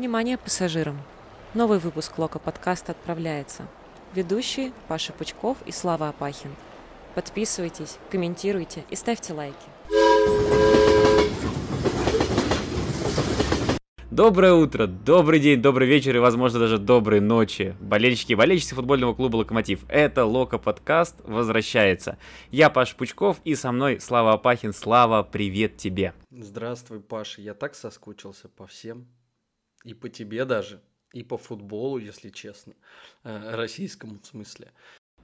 Внимание пассажирам! Новый выпуск Лока подкаста отправляется. Ведущие Паша Пучков и Слава Апахин. Подписывайтесь, комментируйте и ставьте лайки. Доброе утро, добрый день, добрый вечер и, возможно, даже доброй ночи. Болельщики и болельщицы футбольного клуба «Локомотив». Это Лока подкаст возвращается. Я Паш Пучков и со мной Слава Апахин. Слава, привет тебе. Здравствуй, Паша. Я так соскучился по всем. И по тебе даже. И по футболу, если честно. Э, российскому в смысле.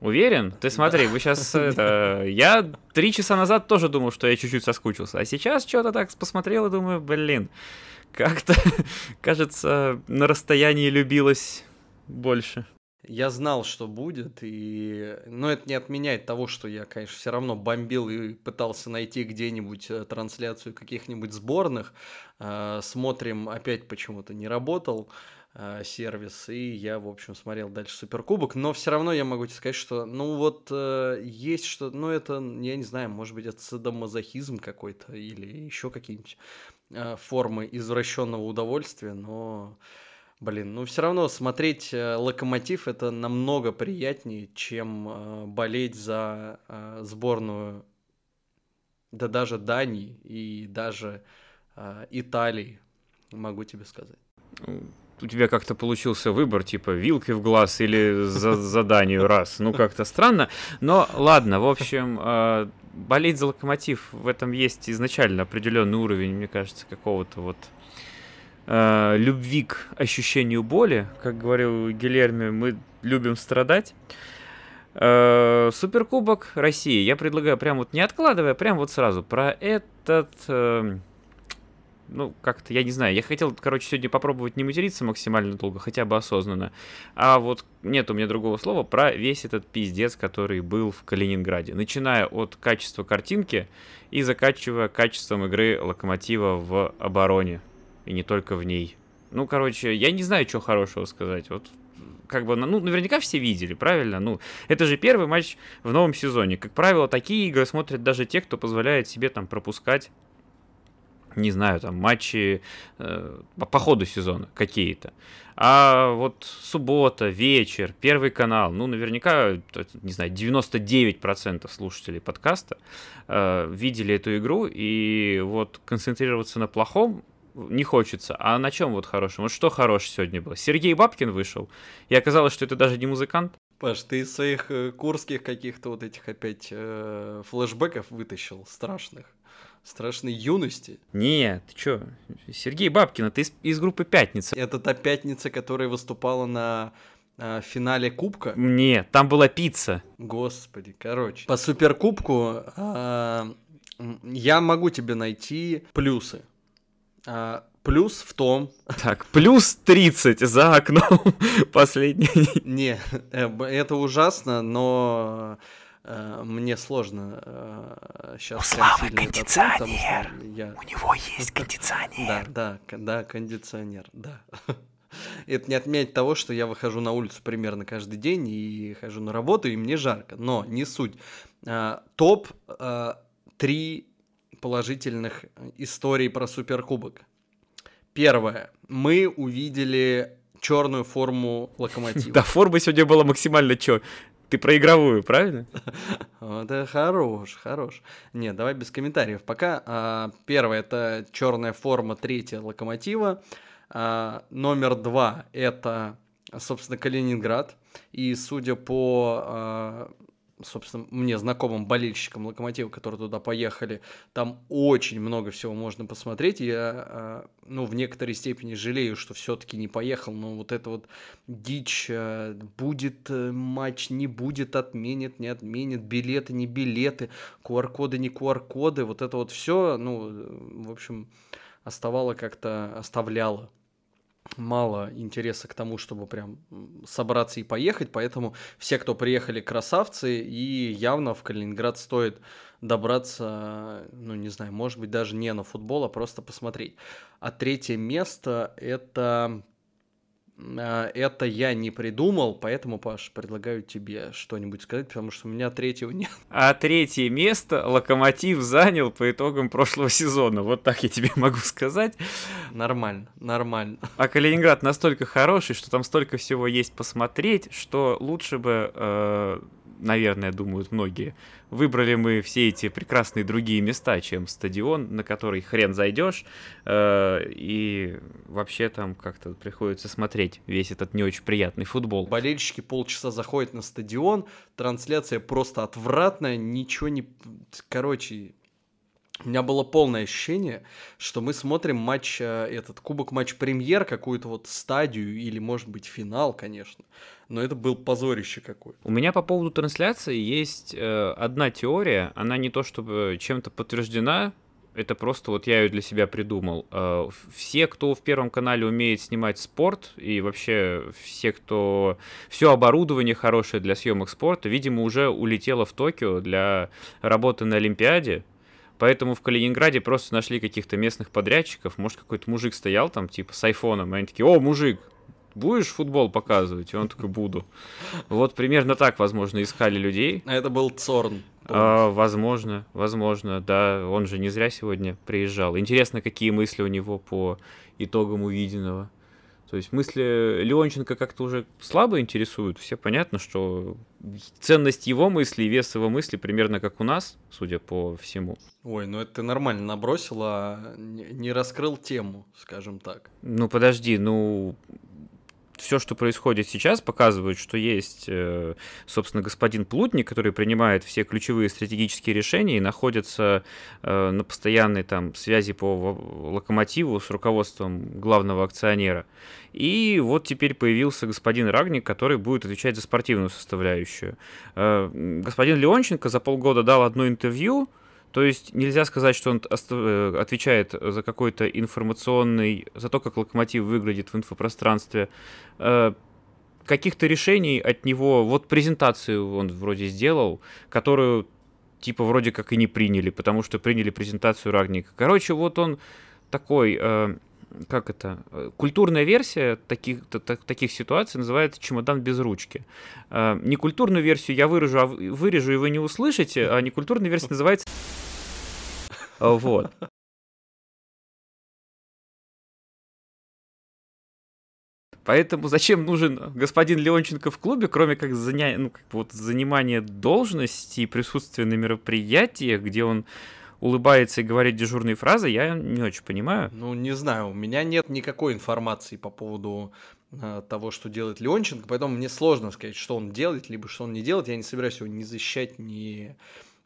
Уверен? Ты смотри, да. вы сейчас это... Я три часа назад тоже думал, что я чуть-чуть соскучился. А сейчас что-то так посмотрел и думаю, блин, как-то, кажется, на расстоянии любилось больше. Я знал, что будет, и... но это не отменяет того, что я, конечно, все равно бомбил и пытался найти где-нибудь э, трансляцию каких-нибудь сборных. Э, смотрим, опять почему-то не работал э, сервис, и я, в общем, смотрел дальше Суперкубок, но все равно я могу тебе сказать, что, ну вот, есть что, ну это, я не знаю, может быть, это садомазохизм какой-то или еще какие-нибудь Э, формы извращенного удовольствия, но, блин, ну все равно смотреть э, локомотив это намного приятнее, чем э, болеть за сборную, да даже Дании и даже Италии, могу тебе сказать у тебя как-то получился выбор, типа вилкой в глаз или за заданию раз. Ну, как-то странно. Но ладно, в общем, э, болеть за локомотив, в этом есть изначально определенный уровень, мне кажется, какого-то вот э, любви к ощущению боли. Как говорил Гильерми, мы любим страдать. Э, Суперкубок России. Я предлагаю прям вот не откладывая, прям вот сразу про этот ну, как-то, я не знаю, я хотел, короче, сегодня попробовать не материться максимально долго, хотя бы осознанно, а вот нет у меня другого слова про весь этот пиздец, который был в Калининграде, начиная от качества картинки и заканчивая качеством игры Локомотива в обороне, и не только в ней. Ну, короче, я не знаю, что хорошего сказать, вот как бы, ну, наверняка все видели, правильно? Ну, это же первый матч в новом сезоне. Как правило, такие игры смотрят даже те, кто позволяет себе там пропускать не знаю, там матчи э, по ходу сезона какие-то. А вот суббота, вечер, Первый канал, ну, наверняка, не знаю, 99% слушателей подкаста э, видели эту игру, и вот концентрироваться на плохом не хочется. А на чем вот хорошем? Вот что хорошее сегодня было? Сергей Бабкин вышел, и оказалось, что это даже не музыкант. Паш, ты из своих э, курских каких-то вот этих опять э, флешбеков вытащил страшных страшной юности. Нет, ты чё? Сергей Бабкин, ты из, из группы «Пятница». Это та «Пятница», которая выступала на э, финале Кубка? Нет, там была пицца. Господи, короче. По Суперкубку э, я могу тебе найти плюсы. А, плюс в том... Так, плюс 30 за окном последний. Не, э, это ужасно, но Э, мне сложно сейчас... У Славы кондиционер! Я... У него есть кондиционер. Да, да, да, кондиционер, да. Это не отменяет того, что я выхожу на улицу примерно каждый день и хожу на работу, и мне жарко. Но не суть. Э, топ э, три положительных историй про Суперкубок. Первое. Мы увидели черную форму локомотива. Да, форма сегодня была максимально чё. Ты про игровую, правильно? Это хорош, хорош. Не, давай без комментариев. Пока а, первое это черная форма, третья локомотива. А, номер два это, собственно, Калининград. И судя по а, собственно, мне знакомым болельщикам Локомотива, которые туда поехали, там очень много всего можно посмотреть. Я, а, ну, в некоторой степени жалею, что все-таки не поехал, но вот это вот дичь, а, будет э, матч, не будет, отменит, не отменит, билеты, не билеты, QR-коды, не QR-коды, вот это вот все, ну, в общем, оставало как-то, оставляло мало интереса к тому, чтобы прям собраться и поехать, поэтому все, кто приехали, красавцы, и явно в Калининград стоит добраться, ну, не знаю, может быть, даже не на футбол, а просто посмотреть. А третье место – это это я не придумал, поэтому, Паш, предлагаю тебе что-нибудь сказать, потому что у меня третьего нет. А третье место Локомотив занял по итогам прошлого сезона. Вот так я тебе могу сказать. Нормально, нормально. А Калининград настолько хороший, что там столько всего есть посмотреть, что лучше бы э, наверное, думают многие, выбрали мы все эти прекрасные другие места, чем стадион, на который хрен зайдешь, э, и вообще там как-то приходится смотреть весь этот не очень приятный футбол. Болельщики полчаса заходят на стадион, трансляция просто отвратная, ничего не... Короче, у меня было полное ощущение, что мы смотрим матч, э, этот кубок матч премьер, какую-то вот стадию или, может быть, финал, конечно. Но это был позорище какое. У меня по поводу трансляции есть э, одна теория. Она не то чтобы чем-то подтверждена, это просто вот я ее для себя придумал. Э, все, кто в Первом канале умеет снимать спорт, и вообще все, кто... Все оборудование хорошее для съемок спорта, видимо, уже улетело в Токио для работы на Олимпиаде, Поэтому в Калининграде просто нашли каких-то местных подрядчиков. Может, какой-то мужик стоял там, типа, с айфоном, и они такие, о, мужик, будешь футбол показывать? И он такой, буду. Вот примерно так, возможно, искали людей. А это был Цорн. А, возможно, возможно, да. Он же не зря сегодня приезжал. Интересно, какие мысли у него по итогам увиденного. То есть мысли Леонченко как-то уже слабо интересуют. Все понятно, что ценность его мысли и вес его мысли примерно как у нас, судя по всему. Ой, ну это ты нормально набросил, а не раскрыл тему, скажем так. Ну подожди, ну все, что происходит сейчас, показывает, что есть, э, собственно, господин Плутник, который принимает все ключевые стратегические решения и находится э, на постоянной там связи по локомотиву с руководством главного акционера. И вот теперь появился господин Рагник, который будет отвечать за спортивную составляющую. Э, господин Леонченко за полгода дал одно интервью, то есть нельзя сказать, что он э, отвечает за какой-то информационный, за то, как локомотив выглядит в инфопространстве. Э, каких-то решений от него, вот презентацию он вроде сделал, которую типа вроде как и не приняли, потому что приняли презентацию Рагника. Короче, вот он такой э, как это, э, культурная версия таких, таких ситуаций называется чемодан без ручки. Э, некультурную версию я выражу, а вырежу, и вы не услышите, а некультурная версия называется... Вот. Поэтому зачем нужен господин Леонченко в клубе, кроме как, заня... ну, как вот занимания должности и присутствия на мероприятиях, где он улыбается и говорит дежурные фразы, я не очень понимаю. Ну, не знаю, у меня нет никакой информации по поводу э, того, что делает Леонченко, поэтому мне сложно сказать, что он делает, либо что он не делает. Я не собираюсь его ни защищать, ни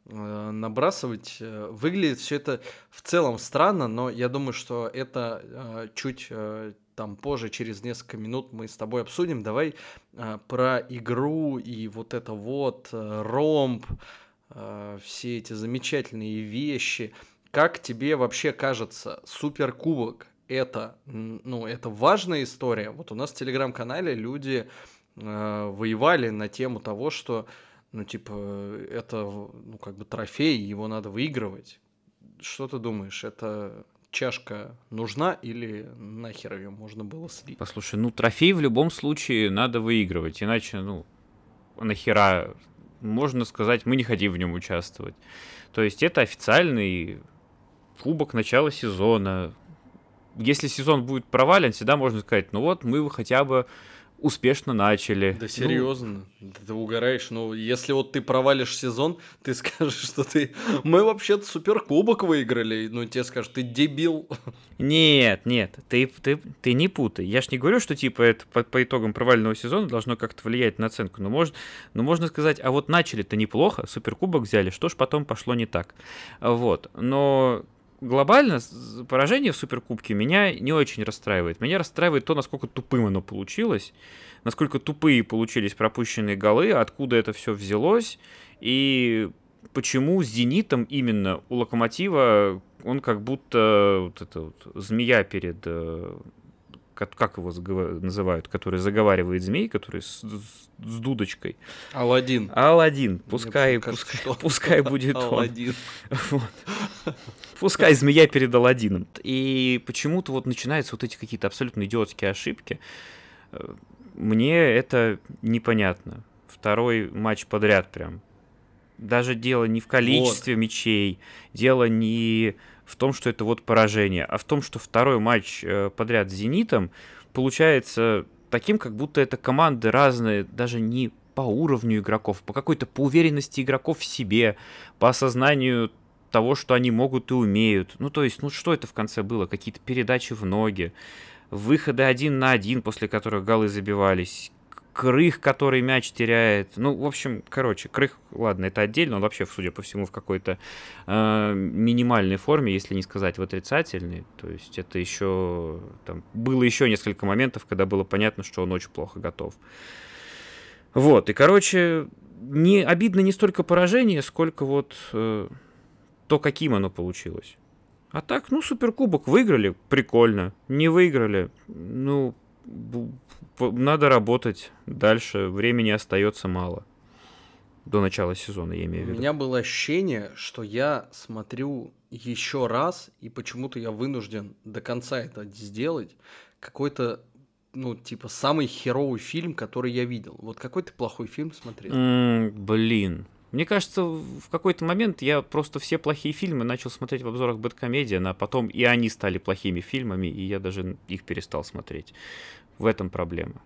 э, набрасывать. Выглядит все это в целом странно, но я думаю, что это э, чуть э, там позже, через несколько минут мы с тобой обсудим. Давай э, про игру и вот это вот э, ромб, э, все эти замечательные вещи. Как тебе вообще кажется, Суперкубок это, ну, это важная история? Вот у нас в Телеграм-канале люди э, воевали на тему того, что, ну, типа, это, ну, как бы трофей, его надо выигрывать. Что ты думаешь, это чашка нужна или нахер ее можно было слить? Послушай, ну трофей в любом случае надо выигрывать, иначе, ну, нахера можно сказать, мы не хотим в нем участвовать. То есть это официальный кубок начала сезона. Если сезон будет провален, всегда можно сказать, ну вот мы хотя бы успешно начали. Да серьезно, ну... ты угораешь. Ну, если вот ты провалишь сезон, ты скажешь, что ты... Мы вообще-то суперкубок выиграли. Ну, тебе скажут, ты дебил. Нет, нет, ты, ты, ты не путай. Я ж не говорю, что типа это по, по итогам провального сезона должно как-то влиять на оценку. Но, может, но можно сказать, а вот начали-то неплохо, суперкубок взяли, что ж потом пошло не так. Вот. Но глобально поражение в Суперкубке меня не очень расстраивает. Меня расстраивает то, насколько тупым оно получилось, насколько тупые получились пропущенные голы, откуда это все взялось, и почему с «Зенитом» именно у «Локомотива» он как будто вот это вот, змея перед э, как его называют, который заговаривает змей, который с, с дудочкой. Алладин. Алладин. Пускай, Мне пускай, пускай будет Алладин. он. Вот. Пускай змея перед Алладином. И почему-то вот начинаются вот эти какие-то абсолютно идиотские ошибки. Э, мне это непонятно. Второй матч подряд прям. Даже дело не в количестве вот. мячей, дело не в том, что это вот поражение, а в том, что второй матч э, подряд с «Зенитом» получается таким, как будто это команды разные, даже не по уровню игроков, по какой-то по уверенности игроков в себе, по осознанию того, что они могут и умеют. Ну, то есть, ну что это в конце было? Какие-то передачи в ноги, выходы один на один, после которых голы забивались, Крых, который мяч теряет. Ну, в общем, короче, Крых, ладно, это отдельно, он вообще, судя по всему, в какой-то э, минимальной форме, если не сказать в отрицательной. То есть это еще... Там, было еще несколько моментов, когда было понятно, что он очень плохо готов. Вот, и, короче, не обидно не столько поражение, сколько вот э, то, каким оно получилось. А так, ну, суперкубок выиграли, прикольно. Не выиграли, ну, надо работать дальше, времени остается мало. До начала сезона, я имею в виду. У меня было ощущение, что я смотрю еще раз, и почему-то я вынужден до конца это сделать. Какой-то, ну, типа, самый херовый фильм, который я видел. Вот какой ты плохой фильм смотрел? Mm, блин. Мне кажется, в какой-то момент я просто все плохие фильмы начал смотреть в обзорах Бэткомедиан, а потом и они стали плохими фильмами, и я даже их перестал смотреть. В этом проблема.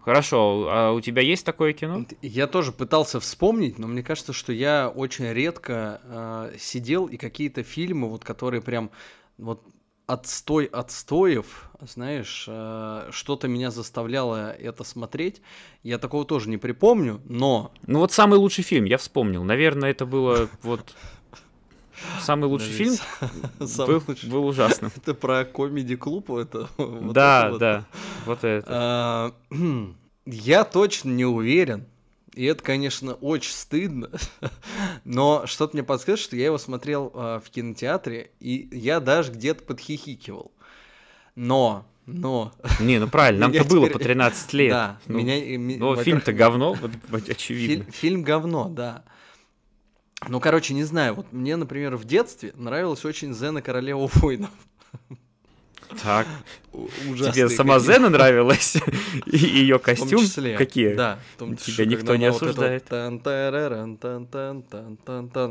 Хорошо, а у тебя есть такое кино? Я тоже пытался вспомнить, но мне кажется, что я очень редко э, сидел и какие-то фильмы, вот которые прям вот отстой отстоев, знаешь, э, что-то меня заставляло это смотреть. Я такого тоже не припомню, но... Ну вот самый лучший фильм, я вспомнил. Наверное, это было вот Самый лучший фильм был, был ужасным. Это про комеди-клуб? Это, да, да, вот это. А, я точно не уверен, и это, конечно, очень стыдно, но что-то мне подсказывает, что я его смотрел э, в кинотеатре, и я даже где-то подхихикивал. Но, но... Не, ну правильно, нам-то было по 13 лет. Да, ну, меня... Но фильм-то говно, очевидно. Фильм, фильм говно, да. Ну, короче, не знаю, вот мне, например, в детстве нравилась очень Зена Королева воинов. Так. Ужасный Тебе сама Зена нравилась? И ее костюм? Какие? Да. Тебя никто не осуждает. И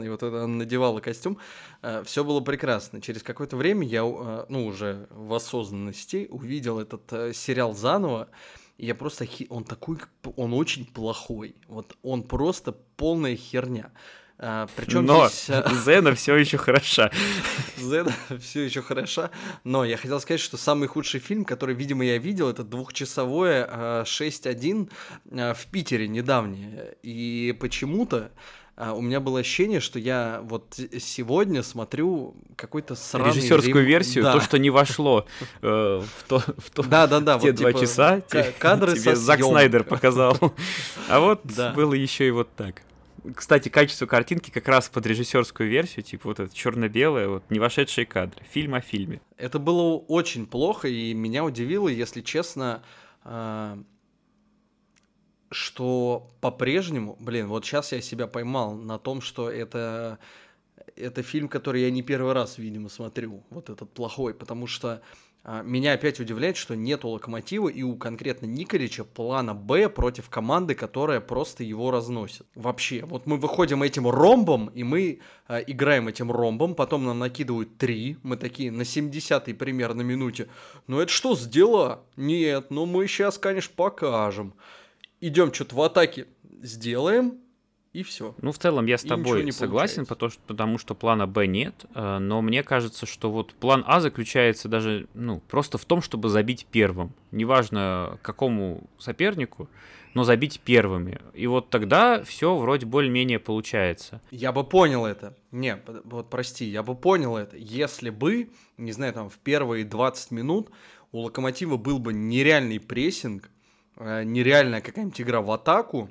вот это она надевала костюм. Э, Все было прекрасно. Через какое-то время я, э, ну, уже в осознанности увидел этот э, сериал заново. Я просто... Он такой... Он очень плохой. Вот он просто полная херня. А, причем но здесь... Э, Зена все еще хороша. Зена все еще хороша. Но я хотел сказать, что самый худший фильм, который, видимо, я видел, это двухчасовое 6.1 э, в Питере недавнее. И почему-то а, у меня было ощущение, что я вот сегодня смотрю какой-то сраный... Режиссерскую рем... версию, да. то, что не вошло э, в, то, в, то, да, да, да, в те вот, два типа, часа, кадры тебе Зак Снайдер показал. А вот да. было еще и вот так. Кстати, качество картинки как раз под режиссерскую версию, типа вот это черно-белое, вот не вошедшие кадры. Фильм о фильме. Это было очень плохо, и меня удивило, если честно, а, что по-прежнему, блин, вот сейчас я себя поймал на том, что это это фильм, который я не первый раз, видимо, смотрю, вот этот плохой, потому что меня опять удивляет, что нет у Локомотива и у конкретно Николича плана Б против команды, которая просто его разносит. Вообще, вот мы выходим этим ромбом, и мы э, играем этим ромбом, потом нам накидывают три, мы такие на 70-й примерно минуте. Ну это что с дела? Нет, ну мы сейчас, конечно, покажем. Идем что-то в атаке сделаем, и все. Ну, в целом я с тобой согласен, потому что, потому что плана Б нет, э, но мне кажется, что вот план А заключается даже, ну, просто в том, чтобы забить первым. Неважно, какому сопернику, но забить первыми. И вот тогда все вроде более-менее получается. Я бы понял это. Не, вот прости, я бы понял это, если бы, не знаю, там в первые 20 минут у Локомотива был бы нереальный прессинг, э, нереальная какая-нибудь игра в атаку,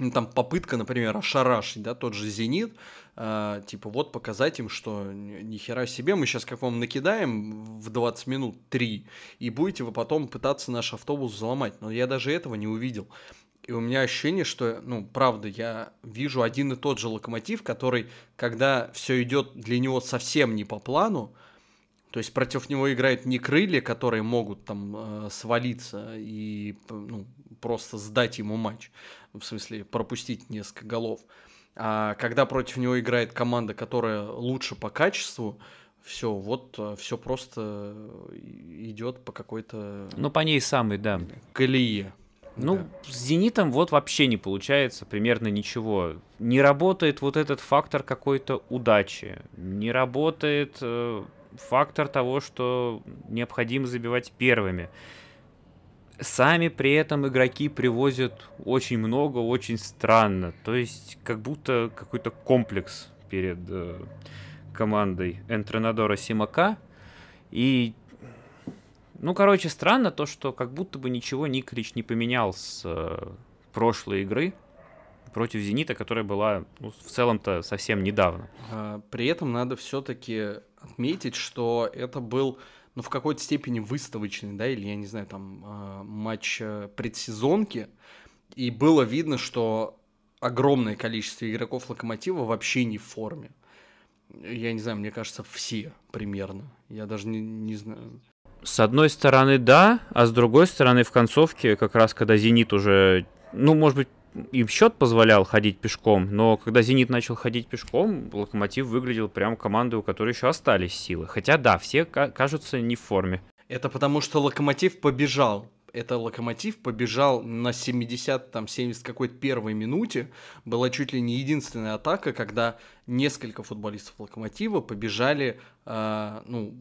ну, там попытка, например, ошарашить, да, тот же «Зенит», э, типа вот показать им, что ни хера себе, мы сейчас как вам накидаем в 20 минут 3, и будете вы потом пытаться наш автобус взломать. Но я даже этого не увидел. И у меня ощущение, что, ну, правда, я вижу один и тот же локомотив, который, когда все идет для него совсем не по плану, То есть против него играют не крылья, которые могут там э, свалиться и ну, просто сдать ему матч, в смысле пропустить несколько голов. А когда против него играет команда, которая лучше по качеству, все, вот э, все просто идет по какой-то. Ну, по ней самой, да. Колее. Ну, да. с «Зенитом» вот вообще не получается примерно ничего. Не работает вот этот фактор какой-то удачи. Не работает э, фактор того, что необходимо забивать первыми. Сами при этом игроки привозят очень много, очень странно. То есть как будто какой-то комплекс перед э, командой Энтренадора Симака. И, ну, короче, странно то, что как будто бы ничего Николич не поменял с э, прошлой игры против Зенита, которая была ну, в целом-то совсем недавно. А, при этом надо все-таки отметить, что это был ну, в какой-то степени выставочный, да, или, я не знаю, там, а, матч э, предсезонки, и было видно, что огромное количество игроков Локомотива вообще не в форме. Я не знаю, мне кажется, все примерно. Я даже не, не знаю. С одной стороны, да, а с другой стороны, в концовке, как раз когда «Зенит» уже, ну, может быть, им счет позволял ходить пешком, но когда «Зенит» начал ходить пешком, «Локомотив» выглядел прям командой, у которой еще остались силы. Хотя да, все кажутся не в форме. Это потому, что «Локомотив» побежал это Локомотив побежал на 70, там, 70 какой-то первой минуте. Была чуть ли не единственная атака, когда несколько футболистов Локомотива побежали, э, ну,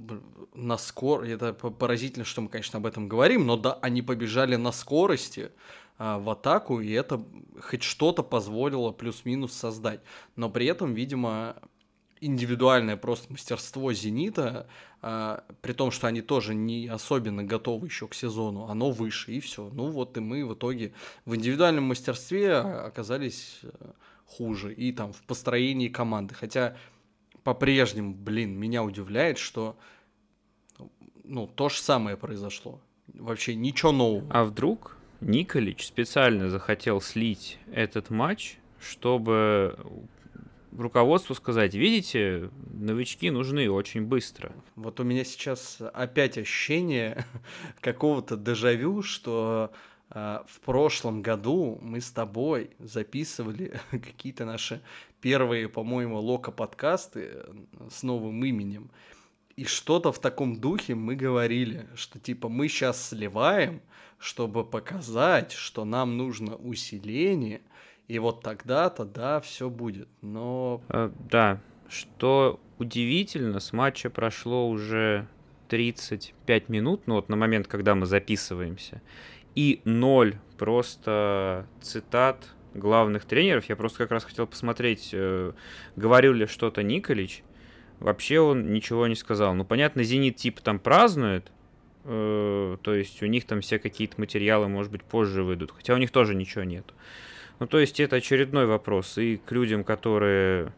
на скор... Это поразительно, что мы, конечно, об этом говорим, но да, они побежали на скорости в атаку, и это хоть что-то позволило плюс-минус создать. Но при этом, видимо, индивидуальное просто мастерство «Зенита», а, при том, что они тоже не особенно готовы еще к сезону, оно выше, и все. Ну вот и мы в итоге в индивидуальном мастерстве оказались э, хуже, и там в построении команды. Хотя по-прежнему, блин, меня удивляет, что ну, то же самое произошло. Вообще ничего нового. А вдруг Николич специально захотел слить этот матч, чтобы руководству сказать, видите, новички нужны очень быстро. Вот у меня сейчас опять ощущение какого-то дежавю, что э, в прошлом году мы с тобой записывали какие-то наши первые, по-моему, лока-подкасты с новым именем. И что-то в таком духе мы говорили, что типа мы сейчас сливаем, чтобы показать, что нам нужно усиление, и вот тогда-то, да, все будет. Но... А, да, что удивительно, с матча прошло уже 35 минут, ну вот на момент, когда мы записываемся, и ноль просто цитат главных тренеров. Я просто как раз хотел посмотреть, э, говорил ли что-то Николич. Вообще он ничего не сказал. Ну, понятно, Зенит типа там празднует, э, то есть у них там все какие-то материалы, может быть, позже выйдут, хотя у них тоже ничего нету. Ну, то есть это очередной вопрос и к людям, которые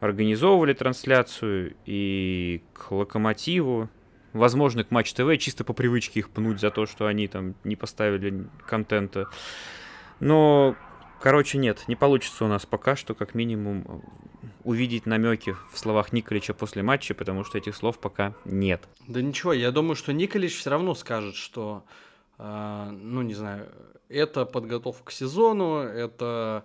организовывали трансляцию, и к Локомотиву, возможно, к Матч ТВ, чисто по привычке их пнуть за то, что они там не поставили контента. Но, короче, нет, не получится у нас пока что, как минимум, увидеть намеки в словах Николича после матча, потому что этих слов пока нет. Да ничего, я думаю, что Николич все равно скажет, что, э, ну, не знаю, это подготовка к сезону, это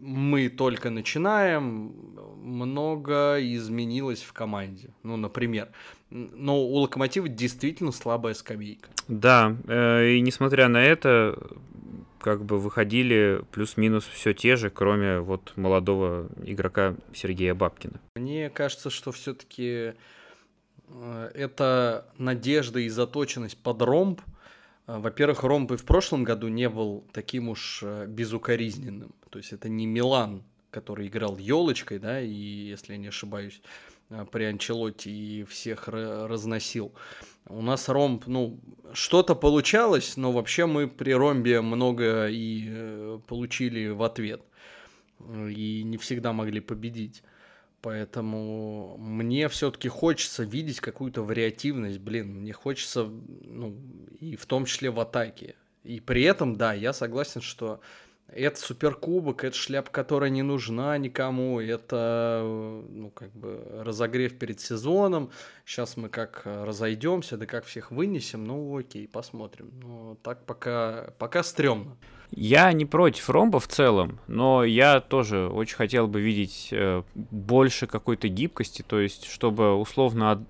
мы только начинаем, много изменилось в команде. Ну, например. Но у Локомотива действительно слабая скамейка. Да, э, и несмотря на это, как бы выходили плюс-минус все те же, кроме вот молодого игрока Сергея Бабкина. Мне кажется, что все-таки э, это надежда и заточенность под ромб – а, во-первых, Ромбы в прошлом году не был таким уж э, безукоризненным. То есть это не Милан, который играл елочкой, да, и, если я не ошибаюсь, э, при Анчелотте и всех разносил. У нас ромб, ну, что-то получалось, но вообще мы при ромбе много и э, получили в ответ. И не всегда могли победить. Поэтому мне все-таки хочется видеть какую-то вариативность, блин, мне хочется, ну, и в том числе в атаке. И при этом, да, я согласен, что это суперкубок, это шляпа, которая не нужна никому, это, ну, как бы, разогрев перед сезоном. Сейчас мы как разойдемся, да как всех вынесем, ну, окей, посмотрим. Но так пока, пока стрёмно. Я не против ромба в целом, но я тоже очень хотел бы видеть э, больше какой-то гибкости, то есть чтобы условно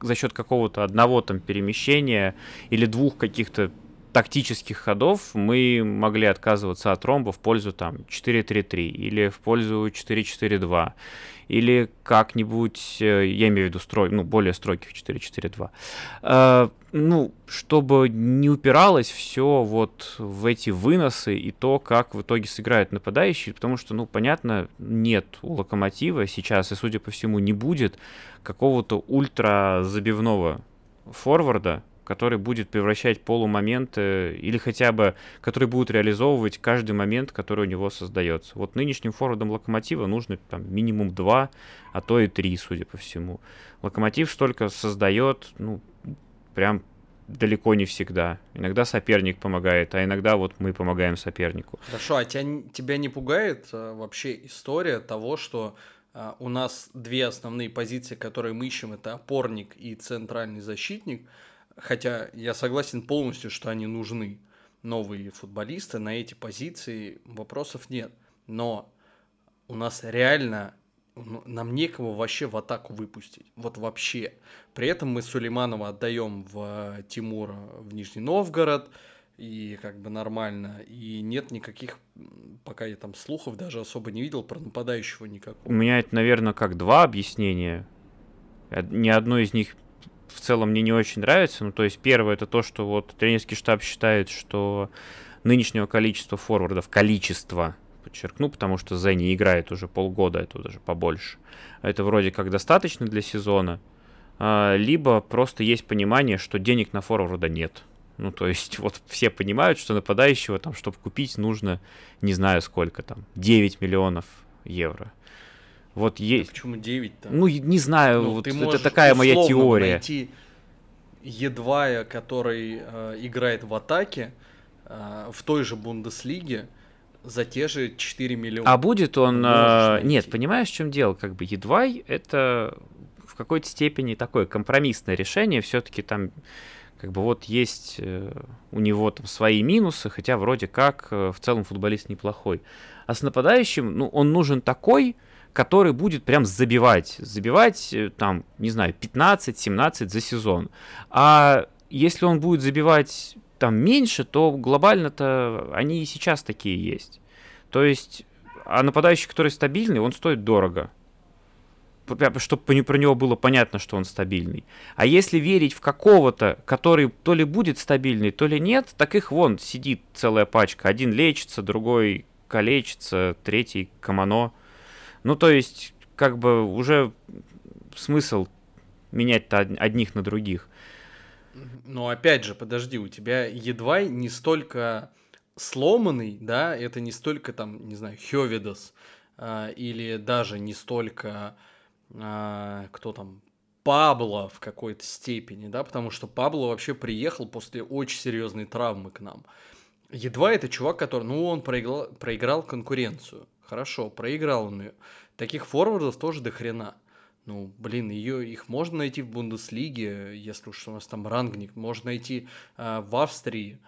за счет какого-то одного там перемещения или двух каких-то тактических ходов мы могли отказываться от ромба в пользу там 4-3-3 или в пользу 4-4-2 или как-нибудь, э, я имею в виду строй, ну, более стройких 4-4-2. Э, ну, чтобы не упиралось все вот в эти выносы и то, как в итоге сыграют нападающие, потому что, ну, понятно, нет у Локомотива сейчас, и, судя по всему, не будет какого-то ультра забивного форварда, который будет превращать полумоменты или хотя бы который будет реализовывать каждый момент, который у него создается. Вот нынешним форвардом Локомотива нужно там минимум два, а то и три, судя по всему. Локомотив столько создает, ну, прям далеко не всегда. Иногда соперник помогает, а иногда вот мы помогаем сопернику. Хорошо, а тебя, тебя не пугает а, вообще история того, что а, у нас две основные позиции, которые мы ищем, это опорник и центральный защитник – Хотя я согласен полностью, что они нужны. Новые футболисты на эти позиции вопросов нет. Но у нас реально ну, нам некого вообще в атаку выпустить. Вот вообще. При этом мы Сулейманова отдаем в Тимура в Нижний Новгород. И как бы нормально. И нет никаких, пока я там слухов даже особо не видел про нападающего никакого. У меня это, наверное, как два объяснения. Ни одно из них в целом мне не очень нравится. Ну, то есть, первое, это то, что вот тренерский штаб считает, что нынешнего количества форвардов, количество, подчеркну, потому что Зе не играет уже полгода, это даже побольше. Это вроде как достаточно для сезона. А, либо просто есть понимание, что денег на форварда нет. Ну, то есть, вот все понимают, что нападающего там, чтобы купить, нужно, не знаю сколько там, 9 миллионов евро. Вот есть. А почему 9-то? Ну, не знаю, ну, вот это такая моя теория. найти Едвая, который э, играет в атаке э, в той же Бундеслиге за те же 4 миллиона. А будет он... Э, нет, понимаешь, в чем дело? Как бы Едвай это в какой-то степени такое компромиссное решение. Все-таки там как бы вот есть э, у него там свои минусы, хотя вроде как э, в целом футболист неплохой. А с нападающим, ну, он нужен такой, который будет прям забивать, забивать э, там, не знаю, 15-17 за сезон. А если он будет забивать там меньше, то глобально-то они и сейчас такие есть. То есть, а нападающий, который стабильный, он стоит дорого. Чтобы про него было понятно, что он стабильный. А если верить в какого-то, который то ли будет стабильный, то ли нет, так их вон сидит целая пачка. Один лечится, другой калечится, третий комано. Ну, то есть, как бы уже смысл менять-то одних на других. Но опять же, подожди, у тебя едва не столько сломанный, да, это не столько там, не знаю, Хёвидос, а, или даже не столько, а, кто там, Пабло в какой-то степени, да, потому что Пабло вообще приехал после очень серьезной травмы к нам. Едва это чувак, который, ну, он проиграл, проиграл конкуренцию. Хорошо, проиграл он ее. Таких форвардов тоже до хрена. Ну, блин, ее, их можно найти в Бундеслиге, если уж у нас там рангник, можно найти э, в Австрии.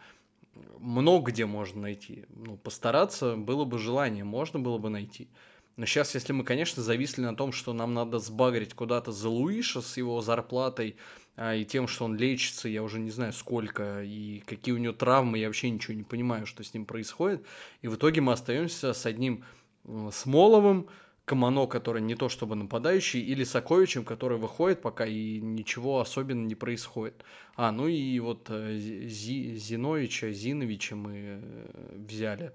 Много где можно найти. Ну, постараться было бы желание, можно было бы найти. Но сейчас, если мы, конечно, зависли на том, что нам надо сбагрить куда-то за Луиша с его зарплатой а, и тем, что он лечится, я уже не знаю сколько, и какие у него травмы, я вообще ничего не понимаю, что с ним происходит. И в итоге мы остаемся с одним Смоловым, Камано, который не то чтобы нападающий, или Саковичем, который выходит пока и ничего особенно не происходит. А, ну и вот э, Зи, Зиновича, Зиновича мы э, взяли.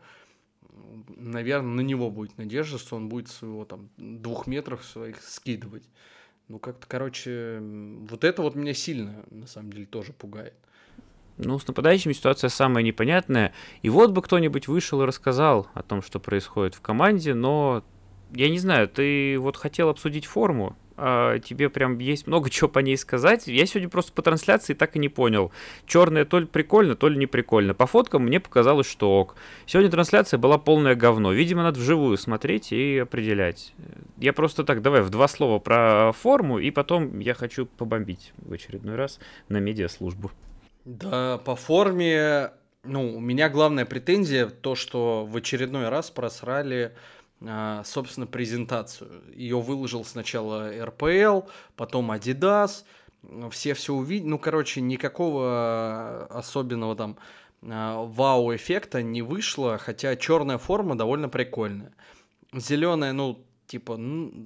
Наверное, на него будет надежда, что он будет своего там двух метров своих скидывать. Ну, как-то, короче, вот это вот меня сильно, на самом деле, тоже пугает. Ну, с нападающими ситуация самая непонятная. И вот бы кто-нибудь вышел и рассказал о том, что происходит в команде, но я не знаю, ты вот хотел обсудить форму, э, тебе прям есть много чего по ней сказать. Я сегодня просто по трансляции так и не понял. Черная то ли прикольно, то ли не прикольно. По фоткам мне показалось, что ок. Сегодня трансляция была полное говно. Видимо, надо вживую смотреть и определять. Я просто так, давай в два слова про форму, и потом я хочу побомбить в очередной раз на медиаслужбу. Да, по форме, ну, у меня главная претензия то, что в очередной раз просрали а, собственно, презентацию. Ее выложил сначала РПЛ, потом Adidas, все все увидели. Ну, короче, никакого особенного там а, вау-эффекта не вышло, хотя черная форма довольно прикольная. Зеленая, ну, типа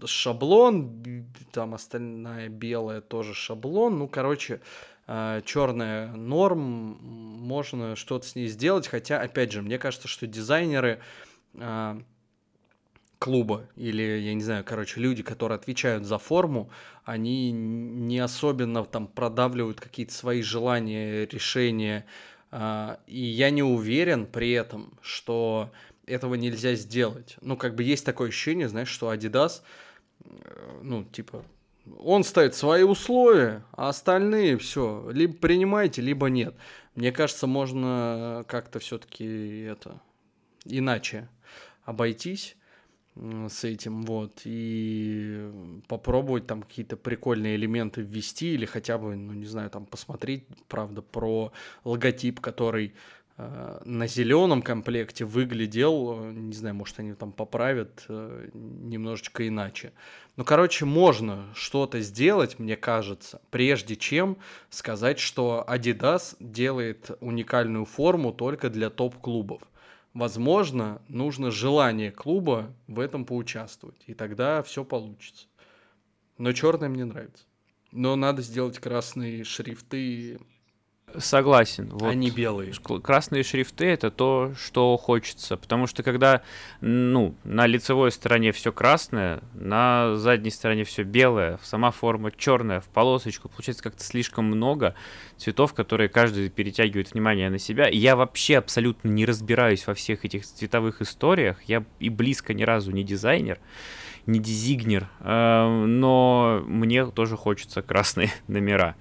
шаблон, там остальная белая тоже шаблон. Ну, короче, черная норм, можно что-то с ней сделать, хотя, опять же, мне кажется, что дизайнеры клуба или, я не знаю, короче, люди, которые отвечают за форму, они не особенно там продавливают какие-то свои желания, решения. А, и я не уверен при этом, что этого нельзя сделать. Ну, как бы есть такое ощущение, знаешь, что Adidas, э, ну, типа, он ставит свои условия, а остальные все, либо принимайте, либо нет. Мне кажется, можно как-то все-таки это иначе обойтись с этим, вот, и попробовать там какие-то прикольные элементы ввести или хотя бы, ну, не знаю, там посмотреть, правда, про логотип, который на зеленом комплекте выглядел, не знаю, может, они там поправят э, немножечко иначе. Ну, короче, можно что-то сделать, мне кажется, прежде чем сказать, что Adidas делает уникальную форму только для топ-клубов возможно, нужно желание клуба в этом поучаствовать. И тогда все получится. Но черное мне нравится. Но надо сделать красные шрифты Согласен. Вот. Они белые. Красные шрифты это то, что хочется. Потому что когда ну, на лицевой стороне все красное, на задней стороне все белое, сама форма черная, в полосочку, получается как-то слишком много цветов, которые каждый перетягивает внимание на себя. И я вообще абсолютно не разбираюсь во всех этих цветовых историях. Я и близко ни разу не дизайнер не дизигнер, э, но мне тоже хочется красные номера.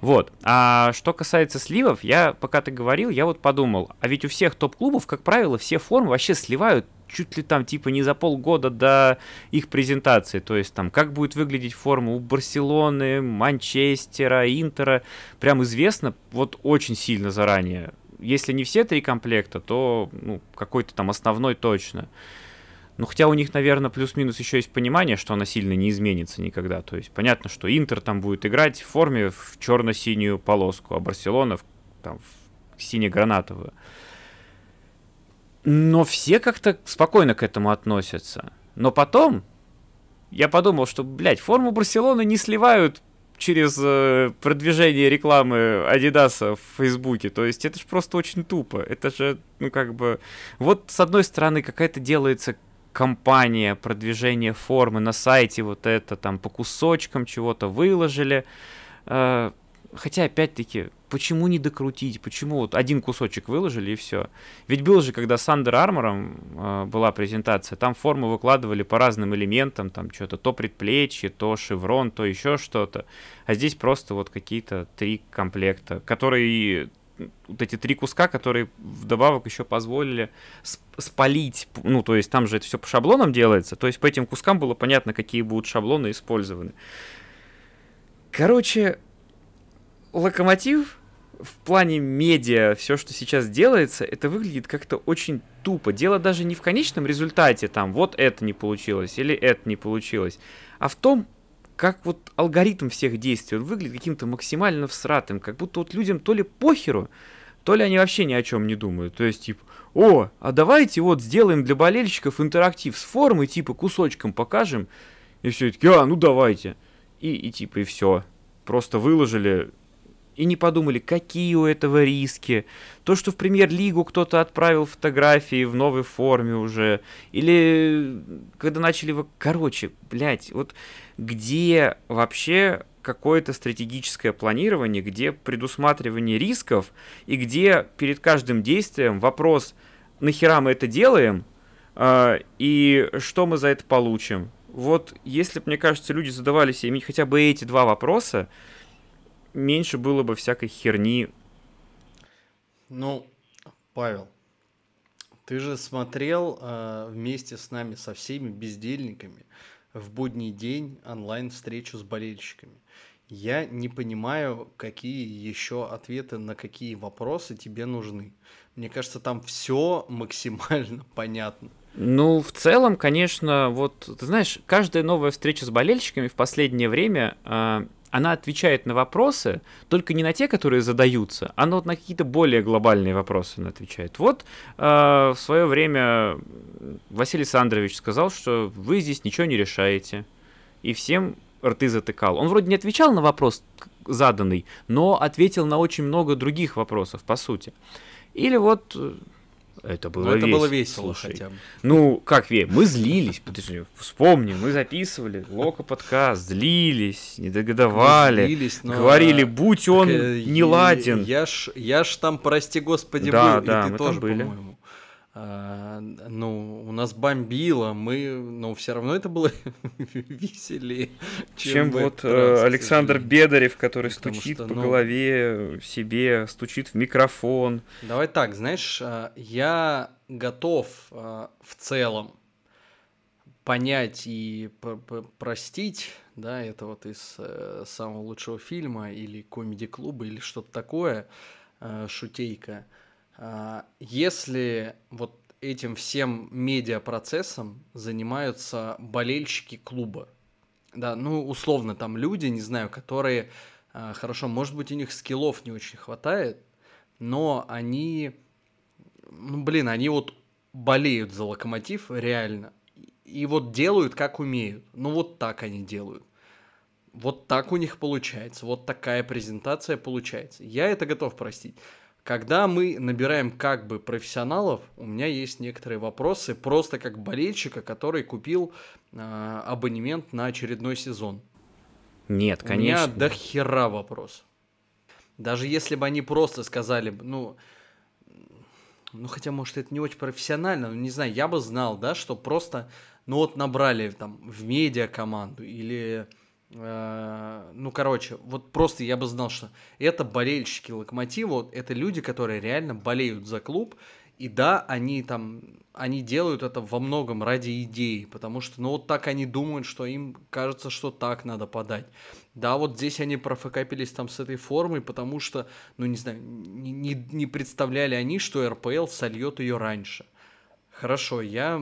Вот. А что касается сливов, я, пока ты говорил, я вот подумал, а ведь у всех топ-клубов, как правило, все формы вообще сливают чуть ли там типа не за полгода до их презентации. То есть там как будет выглядеть форма у Барселоны, Манчестера, Интера. Прям известно вот очень сильно заранее. Если не все три комплекта, то ну, какой-то там основной точно. Ну, хотя у них, наверное, плюс-минус еще есть понимание, что она сильно не изменится никогда. То есть понятно, что Интер там будет играть в форме в черно-синюю полоску, а Барселона в, там, в сине-гранатовую. Но все как-то спокойно к этому относятся. Но потом я подумал, что, блядь, форму Барселоны не сливают через э, продвижение рекламы Адидаса в Фейсбуке. То есть это же просто очень тупо. Это же, ну как бы... Вот с одной стороны какая-то делается компания, продвижение формы на сайте, вот это там по кусочкам чего-то выложили. Э, хотя, опять-таки, почему не докрутить? Почему вот один кусочек выложили и все? Ведь было же, когда с Under Armour э, была презентация, там форму выкладывали по разным элементам, там что-то то предплечье, то шеврон, то еще что-то. А здесь просто вот какие-то три комплекта, которые вот эти три куска, которые вдобавок еще позволили спалить, ну, то есть там же это все по шаблонам делается, то есть по этим кускам было понятно, какие будут шаблоны использованы. Короче, локомотив в плане медиа, все, что сейчас делается, это выглядит как-то очень тупо. Дело даже не в конечном результате, там, вот это не получилось или это не получилось, а в том, как вот алгоритм всех действий, он выглядит каким-то максимально всратым, как будто вот людям то ли похеру, то ли они вообще ни о чем не думают. То есть, типа, о, а давайте вот сделаем для болельщиков интерактив с формой, типа, кусочком покажем, и все, таки а, ну давайте. И, и типа, и все. Просто выложили, и не подумали, какие у этого риски. То, что в премьер-лигу кто-то отправил фотографии в новой форме уже. Или когда начали... Короче, блядь, вот где вообще какое-то стратегическое планирование, где предусматривание рисков, и где перед каждым действием вопрос, нахера мы это делаем, э, и что мы за это получим. вот если мне кажется, люди задавали себе хотя бы эти два вопроса, меньше было бы всякой херни. Ну, Павел, ты же смотрел э, вместе с нами, со всеми бездельниками, в будний день онлайн-встречу с болельщиками. Я не понимаю, какие еще ответы на какие вопросы тебе нужны. Мне кажется, там все максимально понятно. Ну, в целом, конечно, вот, ты знаешь, каждая новая встреча с болельщиками в последнее время э, она отвечает на вопросы, только не на те, которые задаются, а на, вот на какие-то более глобальные вопросы она отвечает. Вот э, в свое время Василий Александрович сказал, что вы здесь ничего не решаете, и всем рты затыкал. Он вроде не отвечал на вопрос заданный, но ответил на очень много других вопросов, по сути. Или вот э, это было, это весело. было весело Слушай, хотя бы. Ну, как ве, мы злились, подожди, вспомни, мы записывали Лока подкаст, злились, не догадовали, Мы злились, но- говорили, будь он Так, э, не ладен. Я ж, я ж там, прости господи, Да, был, да, и ты мы там тоже, были. по-моему. А, ну, у нас бомбило, мы, но все равно это было веселее, чем, Чем вот э, раз, Александр. Бедарев, который Потому стучит что, по ну- голове себе, стучит в микрофон. Давай так, знаешь, а, я готов а, в целом понять и простить, да, это вот из э, самого лучшего фильма или комеди-клуба или что-то такое, шутейка. А, Если вот этим всем медиапроцессом занимаются болельщики клуба, да, ну, условно, там люди, не знаю, которые, а, хорошо, может быть, у них скиллов не очень хватает, но они, ну, блин, они вот болеют за локомотив реально. И вот делают, как умеют. Ну, вот так они делают. Вот так у них получается. Вот такая презентация получается. Я это готов простить. Когда мы набираем как бы профессионалов, у меня есть некоторые вопросы, просто как болельщика, который купил а, абонемент на очередной сезон. Нет, У конечно. меня до хера вопрос. Даже если бы они просто сказали, ну, ну хотя, может, это не очень профессионально, но не знаю, я бы знал, да, что просто, ну вот набрали там в медиа команду или, э, ну, короче, вот просто я бы знал, что это болельщики Локомотива, вот это люди, которые реально болеют за клуб, и да, они там, они делают это во многом ради идеи, потому что, ну, вот так они думают, что им кажется, что так надо подать. Да, вот здесь они профокапились там с этой формой, потому что, ну, не знаю, не, не- не представляли они, что РПЛ сольет ее раньше. Хорошо, я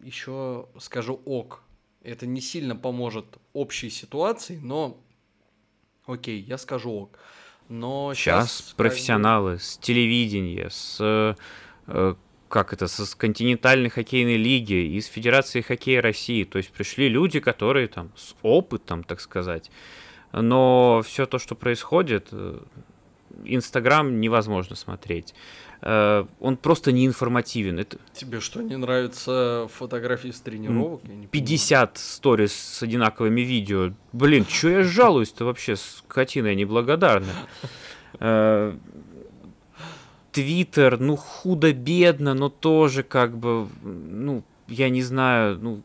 еще скажу ок. Это не сильно поможет общей ситуации, но окей, я скажу ок. Но Сейчас профессионалы с телевидения, с э, э, как это, с континентальной хоккейной лиги, из Федерации хоккея России. То есть пришли люди, которые там с опытом, так сказать. Но все то, что происходит, э, Инстаграм невозможно смотреть. Э, Он просто не информативен. Это Тебе что, не нравятся фотографии с тренировок? Я не понимаю. 50 сториз с одинаковыми видео. Блин, что я жалуюсь-то вообще, скотина я неблагодарная. Э, Твиттер, ну, худо-бедно, но тоже как бы, ну, я не знаю, ну,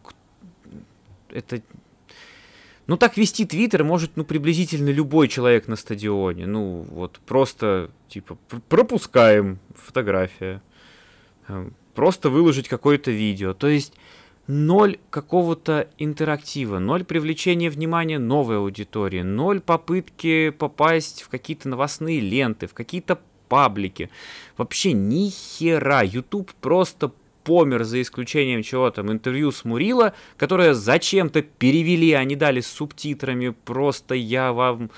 это... Ну, так вести Твиттер может, ну, приблизительно любой человек на стадионе. Ну, вот, просто, типа, пр- пропускаем фотография. Просто выложить какое-то видео. То есть ноль какого-то интерактива, ноль привлечения внимания новой аудитории, ноль попытки попасть в какие-то новостные ленты, в какие-то паблики. Вообще ни хера. YouTube просто помер за исключением чего там интервью с Мурила, которое зачем-то перевели, они дали с субтитрами. Просто я вам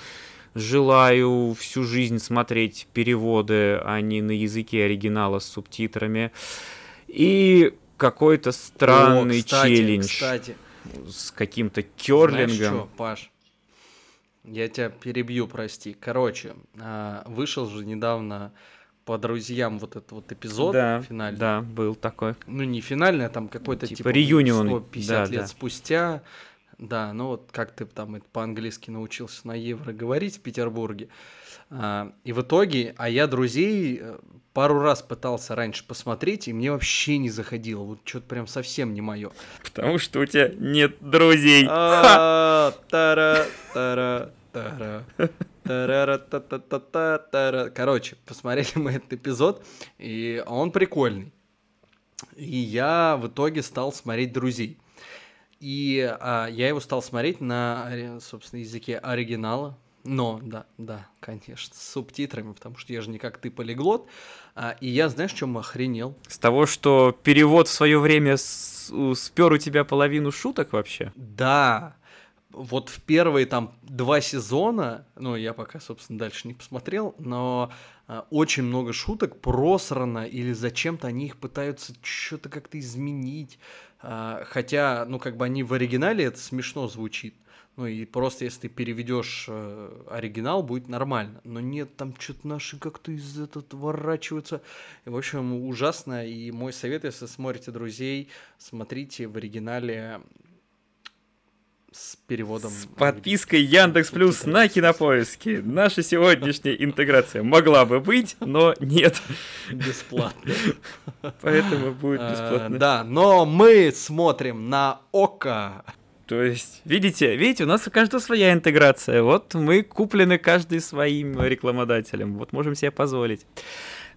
желаю всю жизнь смотреть переводы, а не на языке оригинала с субтитрами. И какой-то странный О, кстати, челлендж Кстати, с каким-то Знаешь керлингом. чё, Паш? Я тебя перебью, прости. Короче, а, вышел же недавно по друзьям вот этот вот эпизод да, финальный. да, был такой. Ну, не финальный, а там какой-то Типа типа, реюнион, 150 да, лет да. спустя. да, ну вот как ты там это по-английски научился на евро говорить в Петербурге. А, и в итоге, а я друзей э, пару раз пытался раньше посмотреть, и мне вообще не заходило. Вот что-то прям совсем не мое. Потому что у тебя нет друзей. А, Тара, тара, тара. Короче, посмотрели мы этот эпизод, и он прикольный. И я в итоге стал смотреть «Друзей». И а, я его стал смотреть на, собственно, языке оригинала. Но, да, да, конечно, с субтитрами, потому что я же не как ты полиглот. А, и я, знаешь, чем охренел? С того, что перевод в свое время с- спер у тебя половину шуток вообще. Да, вот в первые там два сезона, ну, я пока, собственно, дальше не посмотрел, но а, очень много шуток просрано, или зачем-то они их пытаются что-то как-то изменить. А, хотя, ну, как бы они в оригинале это смешно звучит. Ну и просто если ты переведешь э, оригинал, будет нормально. Но нет, там что-то наши как-то из этого ворачиваются. В общем, ужасно. И мой совет, если смотрите друзей, смотрите в оригинале с переводом. С подпиской Яндекс Плюс на Кинопоиске. Наша сегодняшняя интеграция могла бы быть, но нет. Бесплатно. Поэтому будет А, бесплатно. Да, но мы смотрим на ОКО. То есть, видите, видите, у нас у каждого своя интеграция. Вот мы куплены каждый своим рекламодателем. Вот можем себе позволить.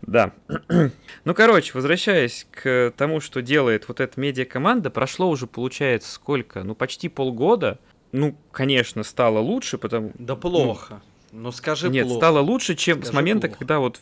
Да. Ну, короче, возвращаясь к тому, что делает вот эта медиакоманда, прошло уже, получается, сколько? Ну, почти полгода. Ну, конечно, стало лучше, потому... Да плохо. Ну скажи Нет, плохо. стало лучше, чем с Скажи момента, плохо. когда вот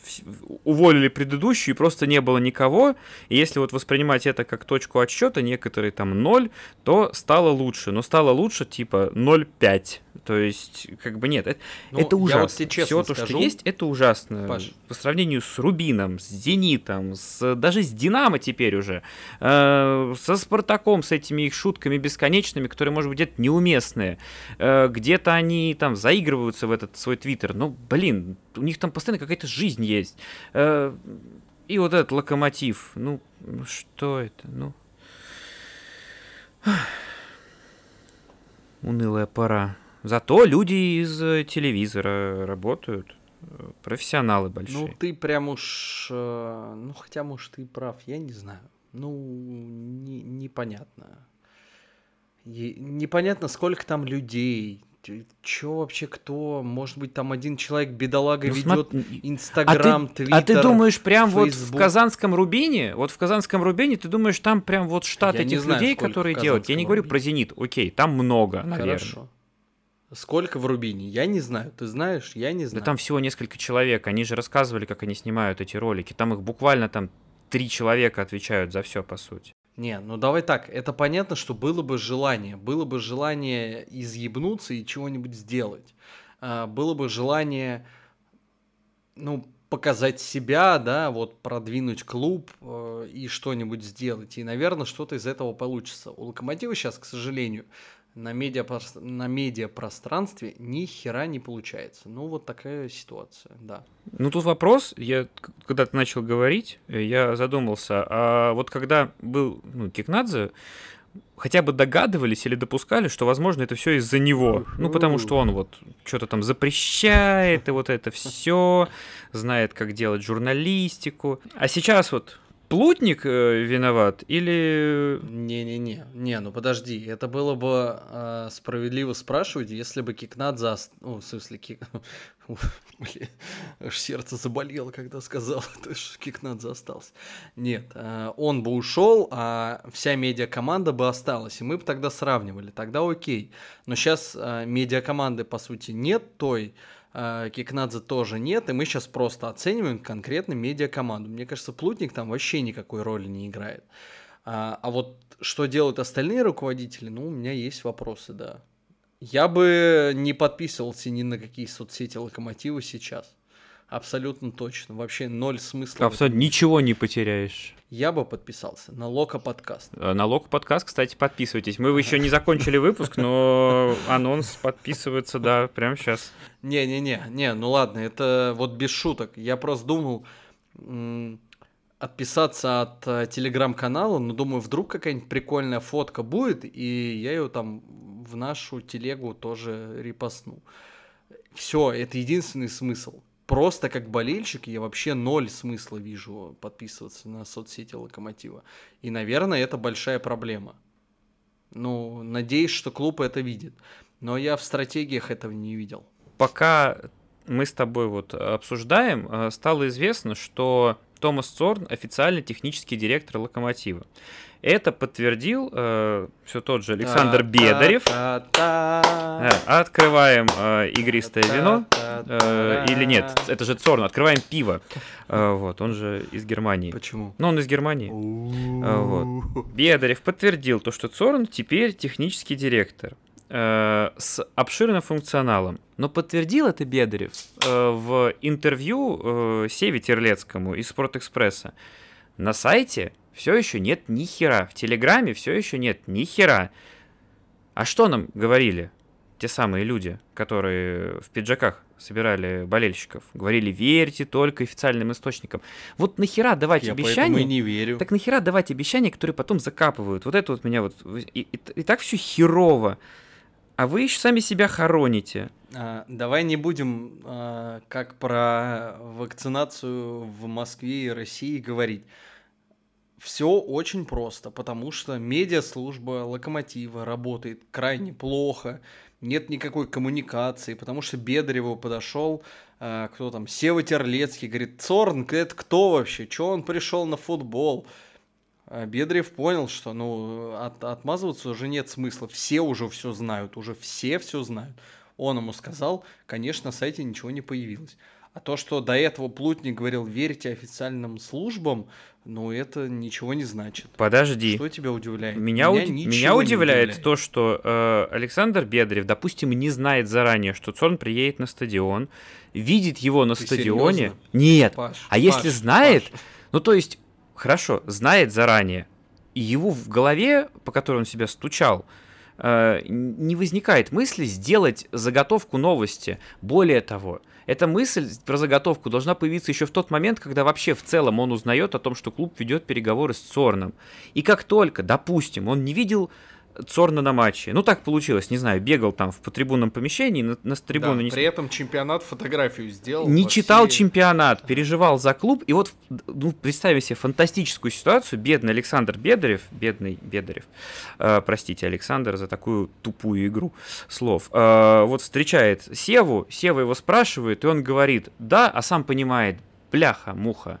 уволили предыдущую, и просто не было никого. И если вот воспринимать это как точку отсчета, некоторые там 0, то стало лучше. Но стало лучше типа 0,5. То есть, как бы нет, это, Ну, это ужасно. вот тебе честно Все то, скажу, что есть, это ужасно. Паш. По сравнению с Рубином, с Зенитом, с, даже с Динамо теперь уже, э, со Спартаком, с этими их шутками бесконечными, которые, может быть, где-то неуместные. Э, где-то они там заигрываются в этот свой твиттер. Ну, блин, у них там постоянно какая-то жизнь есть. Э, и вот этот локомотив. Ну, ну что это? Ну. Унылая пора. Зато люди из э, телевизора работают. Профессионалы большие. Ну ты прям уж... э, Ну хотя, может, ты прав, я не знаю. Ну, не- непонятно. И непонятно, сколько там людей. Че вообще кто? Может быть, там один человек, бедолага, Ну, ведет Инстаграм, а ты, Твиттер. а ты думаешь, прям вот в Facebook? Казанском Рубине, вот в Казанском Рубине, ты думаешь, там прям вот штат Я этих знаю, людей, которые делают? Я не говорю Рубине. про Зенит, окей, там много, наверное. Хорошо. Сколько в Рубине? Я не знаю. Ты знаешь? Я не Да знаю. там всего несколько человек, они же рассказывали, как они снимают эти ролики. Там их буквально там три человека отвечают за все, по сути. Не, ну давай так, это понятно, что было бы желание, было бы желание изъебнуться и чего-нибудь сделать. А, было бы желание, ну, показать себя, да, вот продвинуть клуб э, и что-нибудь сделать. И, наверное, что-то из этого получится. У Локомотива сейчас, к сожалению, на, медиа, на медиапространстве ни хера не получается. Ну, вот такая ситуация, да. Ну, тут вопрос, я, когда ты начал говорить, э, я задумался, а вот когда был ну, Кикнадзе, хотя бы догадывались или допускали, что, возможно, это все из-за него. Ну, потому что он вот что-то там запрещает, и вот это все, знает, как делать журналистику. А сейчас вот Плутник э, виноват или... Не-не-не, не, ну подожди, это было бы э, справедливо спрашивать, если бы Кикнадзе, ост- ну, в смысле, Кик... Блин, аж сердце заболело, когда сказал, что Кикнадзе остался. Нет, э, он бы ушел, а вся медиакоманда бы осталась, и мы бы тогда сравнивали, тогда окей. Но сейчас э, медиакоманды, по сути, нет той, э, Кикнадзе тоже нет, и мы сейчас просто оцениваем конкретно медиакоманду. Мне кажется, Плутник там вообще никакой роли не играет. А, а вот что делают остальные руководители, ну, у меня есть вопросы, да. Я бы не подписывался ни на какие соцсети Локомотива сейчас. Абсолютно точно. Вообще ноль смысла. Абсолютно ничего не потеряешь. Я бы подписался на Лока подкаст. Э, На Лок подкаст, кстати, подписывайтесь. Мы еще не закончили выпуск, но анонс подписывается, да, прямо сейчас. Не-не-не, не, ну ладно, это вот без шуток. Я просто думал, отписаться от э, телеграм-канала, но думаю, вдруг какая-нибудь прикольная фотка будет, и я ее там в нашу телегу тоже репостну. Все, это единственный смысл. Просто как болельщик я вообще ноль смысла вижу подписываться на соцсети Локомотива. И, наверное, это большая проблема. Ну, надеюсь, что клуб это видит. Но я в стратегиях этого не видел. Пока мы с тобой вот обсуждаем, э, стало известно, что Томас Цорн официальный технический директор Локомотива. Это подтвердил э, все тот же Александр Бедарев. Э, открываем э, игристое вино. Э, или нет, это же Цорн. Открываем пиво. Э, вот, он же из Германии. Почему? Ну, он из Германии. Э, вот. Бедарев подтвердил то, что Цорн теперь технический директор э, с обширным функционалом. Но подтвердил это Бедарев э, в интервью э, Севе Терлецкому из Спортэкспресса. На сайте все еще нет ни хера. В Телеграме все еще нет ни хера. А что нам говорили те самые люди, которые в пиджаках собирали болельщиков? Говорили, верьте только официальным источникам. Вот нахера давать Я обещания? и не верю. Так нахера давать обещания, которые потом закапывают? Вот это вот меня вот... И, и, и так все херово. А вы еще сами себя хороните. А, давай не будем, а, как про вакцинацию в Москве и России говорить. Все очень просто, потому что медиаслужба Локомотива работает крайне плохо, нет никакой коммуникации, потому что Бедареву подошел, э, кто там, Сева Терлецкий, говорит, Цорн, это кто вообще, что он пришел на футбол? А Бедрев понял, что ну от, отмазываться уже нет смысла, все уже все знают, уже все все знают. Он ему сказал, конечно, на сайте ничего не появилось. А то, что до этого Плутник говорил, верьте официальным службам, ну, это ничего не значит. Подожди. Что тебя удивляет? Меня, уд... меня удивляет, удивляет то, что э, Александр Бедрев, допустим, не знает заранее, что Цорн приедет на стадион, видит его на Ты стадионе. серьезно? Нет. Паш, а если Паш, знает, Паш. ну то есть, хорошо, знает заранее, и его в голове, по которой он себя стучал, э, не возникает мысли сделать заготовку новости. Более того, эта мысль про заготовку должна появиться еще в тот момент, когда вообще в целом он узнает о том, что клуб ведет переговоры с Цорном. И как только, допустим, он не видел Цорна на матче. Ну, так получилось, не знаю, бегал там в по трибунном помещении, на, на трибуну Да, не... при этом чемпионат фотографию сделал. Не читал всей- чемпионат, переживал за клуб, и вот, ну, представим себе фантастическую ситуацию, бедный Александр Бедарев, бедный Бедарев, э, простите, Александр, за такую тупую игру слов, э, вот встречает Севу, Сева его спрашивает, и он говорит, да, а сам понимает, бляха, муха.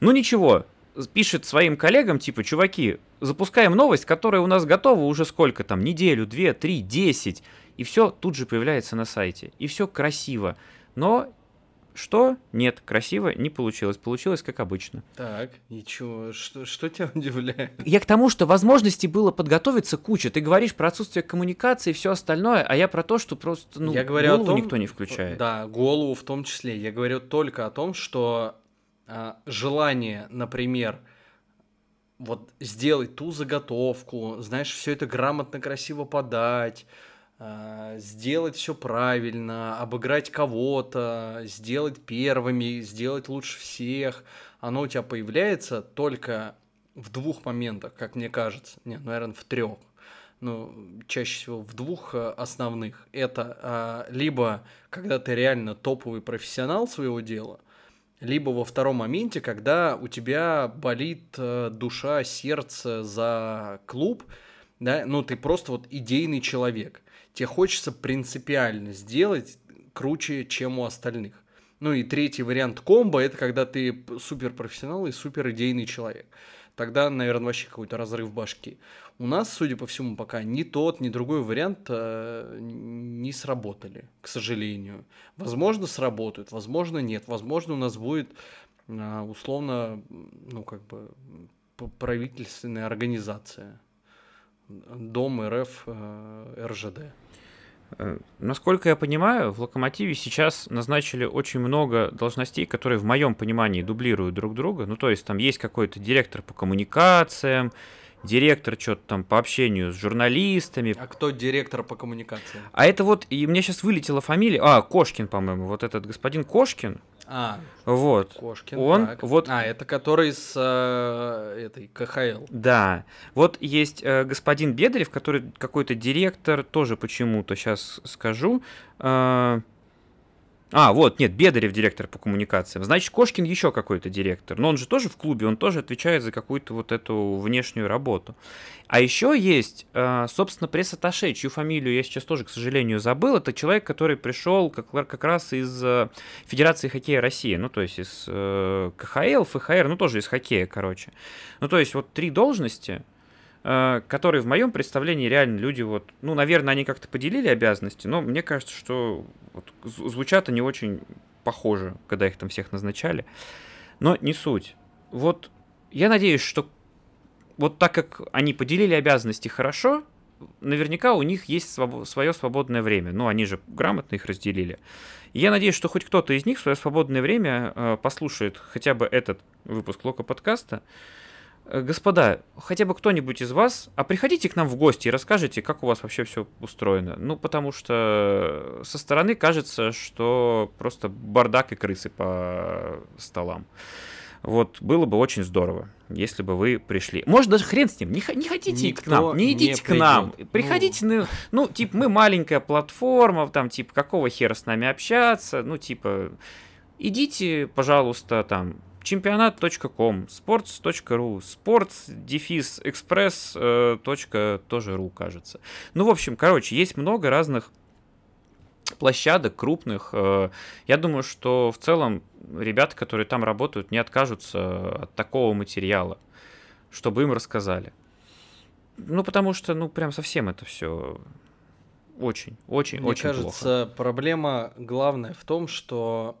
Ну ничего, пишет своим коллегам, типа, чуваки, запускаем новость, которая у нас готова уже сколько там, неделю, две, три, десять, и все тут же появляется на сайте, и все красиво. Но что? Нет, красиво не получилось. Получилось как обычно. Так, и чё, что, что тебя удивляет? Я к тому, что возможностей было подготовиться куча. Ты говоришь про отсутствие коммуникации и все остальное, а я про то, что просто ну, я говорю голову о том, никто не включает. Да, голову в том числе. Я говорю только о том, что а, желание, например, вот сделать ту заготовку, знаешь, все это грамотно, красиво подать, а, сделать все правильно, обыграть кого-то, сделать первыми, сделать лучше всех, оно у тебя появляется только в двух моментах, как мне кажется. Нет, наверное, в трех. Ну, чаще всего в двух э, основных. Это а, либо когда ты реально топовый профессионал своего дела, либо во втором моменте, когда у тебя болит э, душа, сердце за клуб, да, ну ты просто вот идейный человек. Тебе хочется принципиально сделать круче, чем у остальных. Ну и третий вариант комбо это когда ты суперпрофессионал и супер идейный человек. Тогда, наверное, вообще какой-то разрыв башки. У нас, судя по всему, пока ни тот, ни другой вариант э, не сработали, к сожалению. Возможно, сработают, возможно, нет. Возможно, у нас будет э, условно, ну, как бы, правительственная организация. Дом РФ э, РЖД. Э, Насколько я понимаю, в Локомотиве сейчас назначили очень много должностей, которые в моем понимании дублируют друг друга. Ну, то есть там есть какой-то директор по коммуникациям, директор что-то там по общению с журналистами. А кто директор по коммуникации? А это вот, и мне сейчас вылетела фамилия, а, Кошкин, по-моему, вот этот господин Кошкин, А, Вот. Кошкин. Он так. вот- А, это который с э, этой КХЛ. Да. Вот есть э, господин Бедарев, который какой-то директор, тоже почему-то сейчас скажу. Э, а, вот, нет, Бедарев директор по коммуникациям. Значит, Кошкин еще какой-то директор. Но он же тоже в клубе, он тоже отвечает за какую-то вот эту внешнюю работу. А еще есть, э, собственно, пресс-атташе, чью фамилию я сейчас тоже, к сожалению, забыл. Это человек, который пришел как, как раз из э, Федерации хоккея России, ну, то есть из э, КХЛ, ФХР, ну, тоже из хоккея, короче. Ну, то есть вот три должности, которые в моем представлении реально люди вот, ну, наверное, они как-то поделили обязанности, но мне кажется, что вот зв- звучат они очень похоже, когда их там всех назначали. Но не суть. Вот я надеюсь, что вот так как они поделили обязанности хорошо, наверняка у них есть свое свободное время. Ну, они же грамотно их разделили. И я надеюсь, что хоть кто-то из них в свое свободное время э, послушает хотя бы этот выпуск Лока подкаста. Э, Господа, хотя бы кто-нибудь из вас, а приходите к нам в гости и расскажите, как у вас вообще все устроено. Ну, потому что со стороны кажется, что просто бардак и крысы по столам. Вот, было бы очень здорово, если бы вы пришли. Может, даже хрен с ним, не, не хотите Никто к нам, не не идите к нам. придёт. Приходите, ну, ну, типа, мы маленькая платформа, там, типа, какого хера с нами общаться, ну, типа, идите, пожалуйста, там, чемпионат.ком, sports.ru, sports дефис экспресс э, точка тоже ру, кажется. Ну, в общем, короче, есть много разных площадок крупных. Э, Я думаю, что в целом ребята, которые там работают, не откажутся от такого материала, чтобы им рассказали. Ну, потому что, ну, прям совсем это все очень, очень, Мне очень плохо. кажется, проблема главная в том, что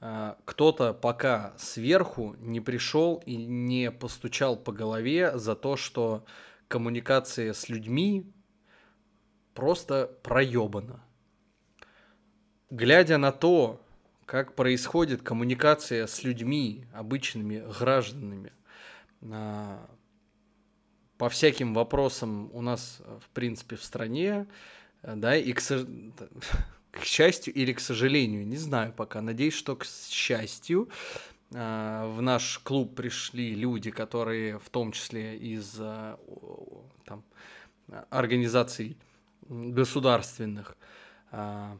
кто-то пока сверху не пришел и не постучал по голове за то, что коммуникация с людьми просто проебана. Глядя на то, как происходит коммуникация с людьми, обычными гражданами, а, по всяким вопросам у нас, в принципе, в стране, да, и к, сож- к счастью или к сожалению, не знаю пока, надеюсь, что к счастью, а, в наш клуб пришли люди, которые в том числе из а, там, организаций государственных. а,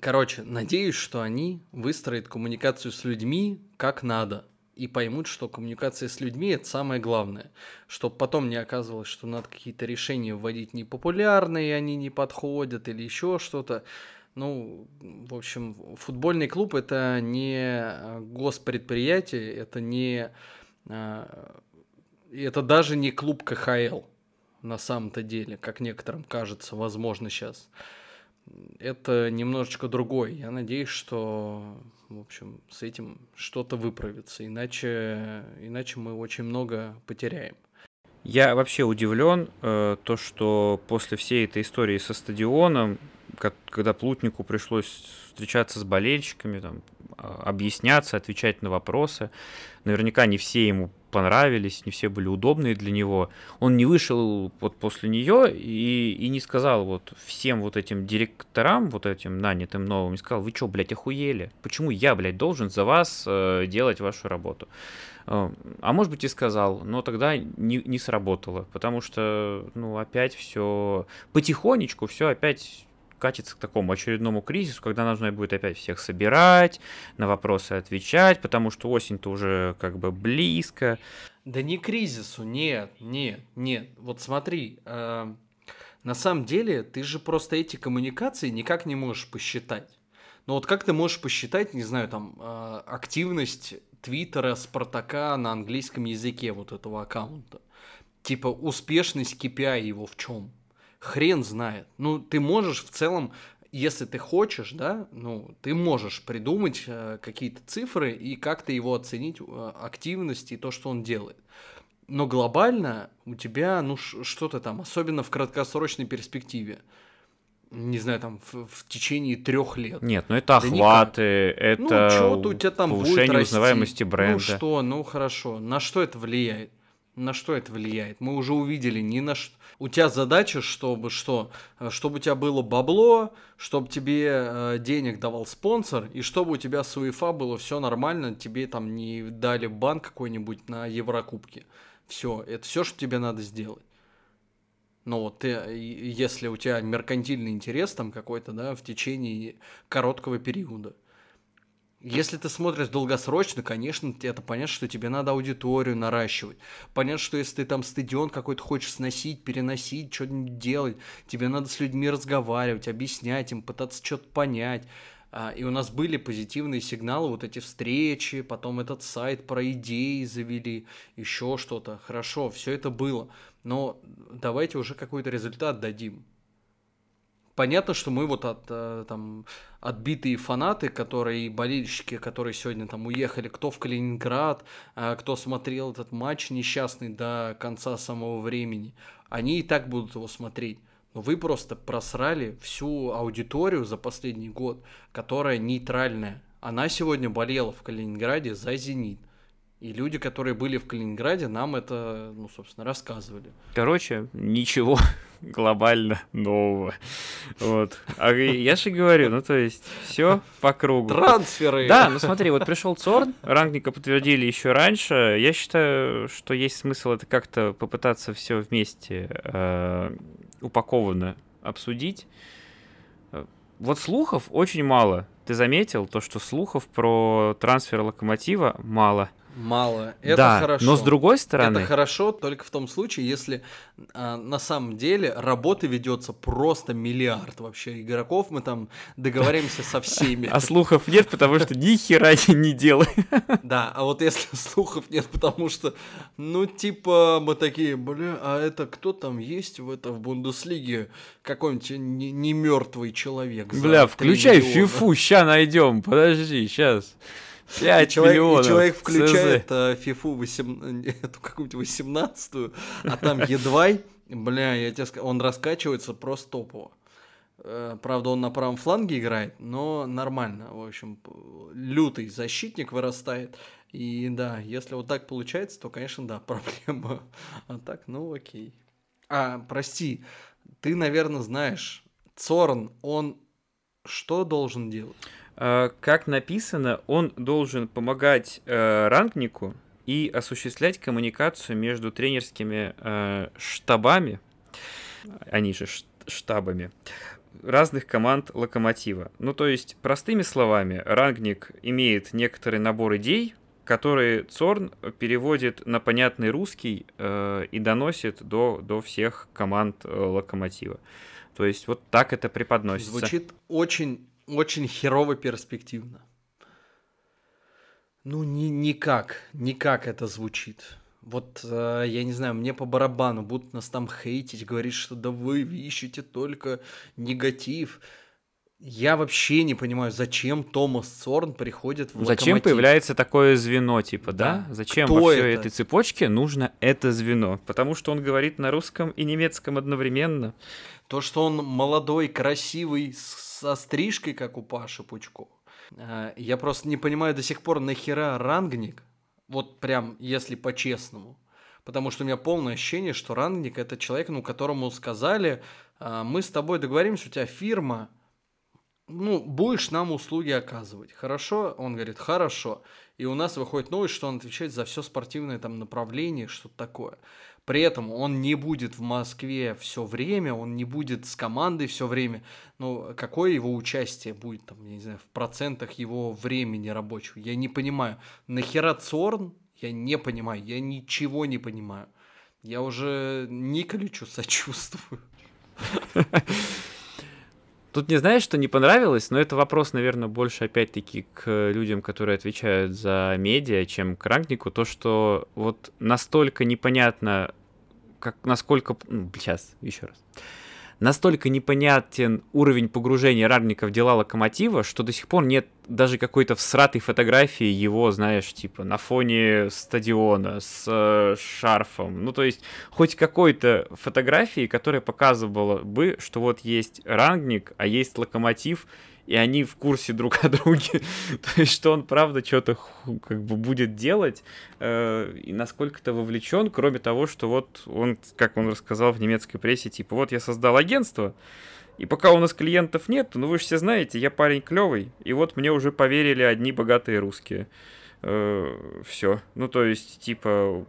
Короче, надеюсь, что они выстроят коммуникацию с людьми как надо и поймут, что коммуникация с людьми это самое главное, чтобы потом не оказывалось, что надо какие-то решения вводить непопулярные, они не подходят или еще что-то. Ну, в общем, футбольный клуб это не э, госпредприятие, это не э, это даже не клуб КХЛ на самом-то деле, как некоторым кажется, возможно, сейчас. Это немножечко другой. Я надеюсь, что, в общем, с этим что-то выправится, иначе, иначе мы очень много потеряем. Я вообще удивлен, э, то, что после всей этой истории со стадионом, ко- когда Плутнику пришлось встречаться с болельщиками, там, объясняться, отвечать на вопросы, наверняка не все ему понравились, не все были удобные для него. Он не вышел вот после нее и, и не сказал вот всем вот этим директорам, вот этим нанятым новым, не сказал, вы что, блядь, охуели? Почему я, блядь, должен за вас э, делать вашу работу? Э, А может быть и сказал, но тогда не, не сработало, потому что, ну, опять все потихонечку, все опять катится к такому очередному кризису, когда нужно будет опять всех собирать, на вопросы отвечать, потому что осень-то уже как бы близко. Да не кризису, нет, нет, нет. Вот смотри, э, на самом деле ты же просто эти коммуникации никак не можешь посчитать. Но вот как ты можешь посчитать, не знаю, там, э, активность Твиттера, Спартака на английском языке вот этого аккаунта? Типа успешность KPI его в чем? Хрен знает. Ну, ты можешь в целом, если ты хочешь, да, ну, ты можешь придумать э, какие-то цифры и как-то его оценить, э, активность и то, что он делает. Но глобально у тебя, ну, что-то там, особенно в краткосрочной перспективе, не знаю, там, в, в течение трех лет. Нет, ну это Да охваты, это ну, что-то у тебя там будет повышение расти. узнаваемости бренда. Ну что, ну хорошо. На что это влияет? На что это влияет? Мы уже увидели ни на что. У тебя задача, чтобы что? Э, чтобы у тебя было бабло, чтобы тебе э, денег давал спонсор, и чтобы у тебя с УЕФА было все нормально, тебе там не дали бан какой-нибудь на Еврокубке. Все, это все, что тебе надо сделать. Но вот ты, если у тебя меркантильный интерес там какой-то, да, в течение короткого периода – если ты смотришь долгосрочно, конечно, это понятно, что тебе надо аудиторию наращивать. Понятно, что если ты там стадион какой-то хочешь сносить, переносить, что-нибудь делать, тебе надо с людьми разговаривать, объяснять им, пытаться что-то понять. А, и у нас были позитивные сигналы, вот эти встречи, потом этот сайт про идеи завели, еще что-то. Хорошо, все это было. Но давайте уже какой-то результат дадим понятно, что мы вот от э, там отбитые фанаты, которые болельщики, которые сегодня там уехали, кто в Калининград, э, кто смотрел этот матч несчастный до конца самого времени, они и так будут его смотреть. Но вы просто просрали всю аудиторию за последний год, которая нейтральная. Она сегодня болела в Калининграде за «Зенит». И люди, которые были в Калининграде, нам это, ну, собственно, рассказывали. Короче, ничего глобально нового. Вот. А я же говорю, ну, то есть, все по кругу. Трансферы! Да, ну смотри, вот пришел Цорн, рангника подтвердили еще раньше. Я считаю, что есть смысл это как-то попытаться все вместе э, упакованно обсудить. Вот слухов очень мало. Ты заметил то, что слухов про трансфер локомотива мало мало. Это да, хорошо. Но с другой стороны. Это хорошо только в том случае, если а, на самом деле работы ведется просто миллиард вообще игроков. Мы там договоримся со всеми. А слухов нет, потому что ни хера не делай. Да, а вот если слухов нет, потому что, ну, типа, мы такие, бля, а это кто там есть в это в Бундеслиге? Какой-нибудь не, не мертвый человек. Бля, включай фифу, ща найдем. Подожди, сейчас. 5 человек, миллионов. И человек включает uh, FIFA 8, эту какую-нибудь 18 а там едва, бля, я тебе скажу, он раскачивается просто топово. Э, правда, он на правом фланге играет, но нормально. В общем, лютый защитник вырастает. И да, если вот так получается, то, конечно, да, проблема. А так, ну окей. А, прости, ты, наверное, знаешь, Цорн, он что должен делать? Э, как написано, он должен помогать э, рангнику и осуществлять коммуникацию между тренерскими э, штабами, они же штабами, разных команд Локомотива. Ну, то есть, простыми словами, рангник имеет некоторый набор идей, которые Цорн переводит на понятный русский э, и доносит до, до всех команд э, Локомотива. То есть вот так это преподносится. Звучит очень очень херово перспективно. Ну, ни, никак, никак это звучит. Вот, э, я не знаю, мне по барабану будут нас там хейтить, говорить, что да вы ищете только негатив. Я вообще не понимаю, зачем Томас Сорн приходит в Зачем локомотив? появляется такое звено, типа, да? да? Зачем Кто во всей это? этой цепочке нужно это звено? Потому что он говорит на русском и немецком одновременно. То, что он молодой, красивый, со стрижкой, как у Паши Пучкова. Э, я просто не понимаю до сих пор, нахера рангник, вот прям, если по-честному. Потому что у меня полное ощущение, что рангник это человек, ну, которому сказали, «А, мы с тобой договоримся, у тебя фирма, ну, будешь нам услуги оказывать. Хорошо? Он говорит, хорошо. И у нас выходит новость, что он отвечает за все спортивное там направление, что-то такое. При этом он не будет в Москве все время, он не будет с командой все время. Ну, какое его участие будет, там, я не знаю, в процентах его времени рабочего? Я не понимаю. Нахера Цорн? Я не понимаю. Я ничего не понимаю. Я уже Николичу сочувствую. Тут не знаешь, что не понравилось, но это вопрос, наверное, больше опять-таки к людям, которые отвечают за медиа, чем к рангнику. То, что вот настолько непонятно, как, насколько... Ну, сейчас, еще раз настолько непонятен уровень погружения Рарника в дела Локомотива, что до сих пор нет даже какой-то всратой фотографии его, знаешь, типа на фоне стадиона с э, шарфом. Ну, то есть хоть какой-то фотографии, которая показывала бы, что вот есть Рангник, а есть Локомотив, и они в курсе друг о друге. То есть, что он правда что-то как бы будет делать э, и насколько-то вовлечен, кроме того, что вот он, как он рассказал в немецкой прессе, типа, вот я создал агентство, и пока у нас клиентов нет, ну вы же все знаете, я парень клевый, и вот мне уже поверили одни богатые русские. Э, все. Ну, то есть, типа,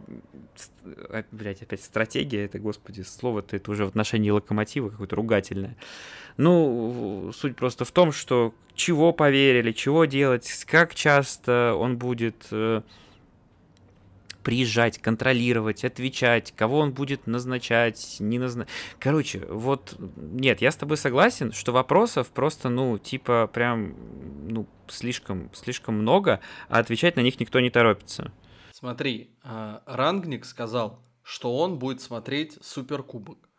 блять, опять стратегия, это, господи, слово-то это уже в отношении локомотива какое-то ругательное. Ну, суть просто в том, что чего поверили, чего делать, как часто он будет э, приезжать, контролировать, отвечать, кого он будет назначать, не назначать. Короче, вот, нет, я с тобой согласен, что вопросов просто, ну, типа, прям, ну, слишком, слишком много, а отвечать на них никто не торопится. Смотри, а, Рангник сказал, что он будет смотреть Суперкубок.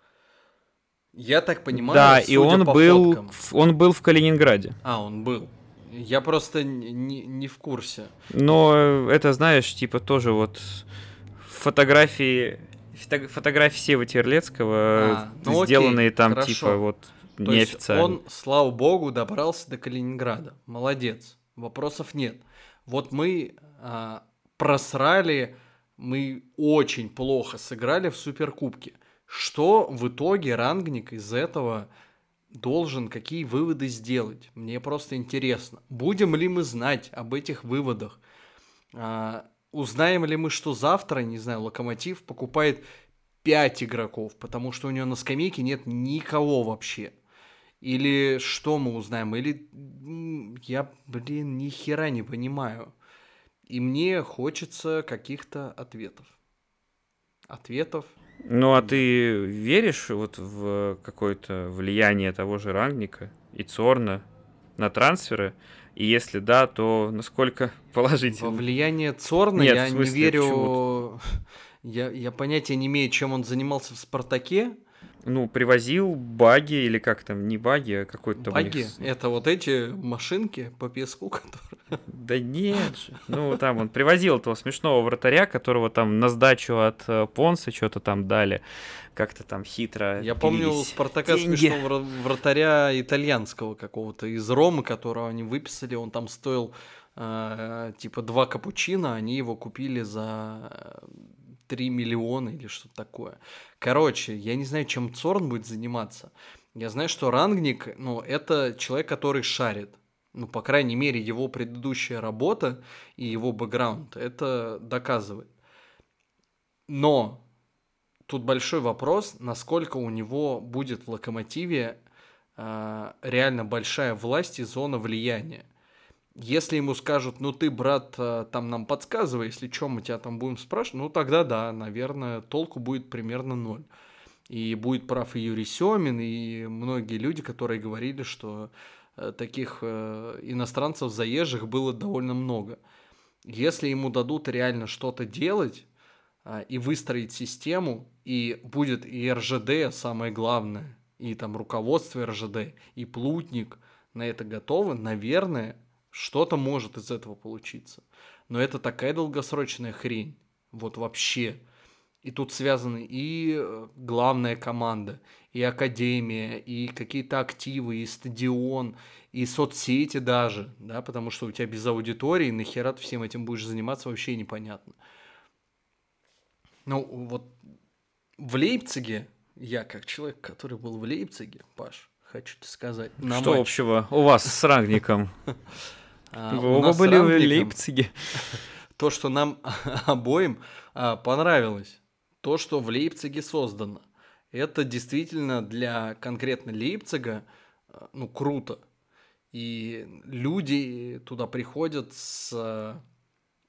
Я так понимаю, да, и он был, фоткам... он был в Калининграде. А, он был. Я просто не, не в курсе. Но это, знаешь, типа тоже вот фотографии фотографии Сева Терлецкого, а, ну сделанные окей, там хорошо. типа вот То неофициально. он, слава богу, добрался до Калининграда. Молодец. Вопросов нет. Вот мы а, просрали, мы очень плохо сыграли в Суперкубке. Что в итоге Рангник из этого должен какие выводы сделать. Мне просто интересно, будем ли мы знать об этих выводах. А, узнаем ли мы, что завтра, не знаю, Локомотив покупает 5 игроков, потому что у него на скамейке нет никого вообще. Или что мы узнаем? Или я, блин, ни хера не понимаю. И мне хочется каких-то ответов. Ответов ну, а ты веришь вот в какое-то влияние того же Рангника и Цорна на трансферы? И если да, то насколько положительно? Во влияние Цорна Нет, я смысле, не верю... Я, я понятия не имею, чем он занимался в «Спартаке», ну, привозил баги или как там, не баги, а какой-то... Баги? Них... Это вот эти машинки по песку, которые... Да нет же. Ну, там он привозил этого смешного вратаря, которого там на сдачу от э, Понса что-то там дали. Как-то там хитро Я помню у Спартака деньги. смешного вратаря итальянского какого-то из Ромы, которого они выписали. Он там стоил э, типа два капучино, они его купили за 3 миллиона или что-то такое. Короче, я не знаю, чем Цорн будет заниматься. Я знаю, что Рангник, ну, это человек, который шарит. Ну, по крайней мере, его предыдущая работа и его бэкграунд это доказывает. Но тут большой вопрос, насколько у него будет в локомотиве э, реально большая власть и зона влияния. Если ему скажут, ну ты, брат, э, там нам подсказывай, если что, мы тебя там будем спрашивать, ну тогда да, наверное, толку будет примерно ноль. И будет прав и Юрий Семин, и многие люди, которые говорили, что э, таких э, иностранцев заезжих было довольно много. Если ему дадут реально что-то делать и выстроить систему, и будет и РЖД самое главное, и там руководство РЖД, и плутник на это готовы, наверное, что-то может из этого получиться. Но это такая долгосрочная хрень. Вот вообще. И тут связаны и э, главная команда, и академия, и какие-то активы, и стадион, и соцсети даже, да, потому что у тебя без аудитории, нахера ты всем этим будешь заниматься, вообще непонятно. Ну, вот в Лейпциге, я как человек, который был в Лейпциге, Паш, хочу тебе сказать. Что матч. общего у вас с Рагником? А, Вы оба были в Лейпциге. То, что нам обоим а, понравилось, то, что в Лейпциге создано, это действительно для конкретно Лейпцига а, ну, круто. И люди туда приходят с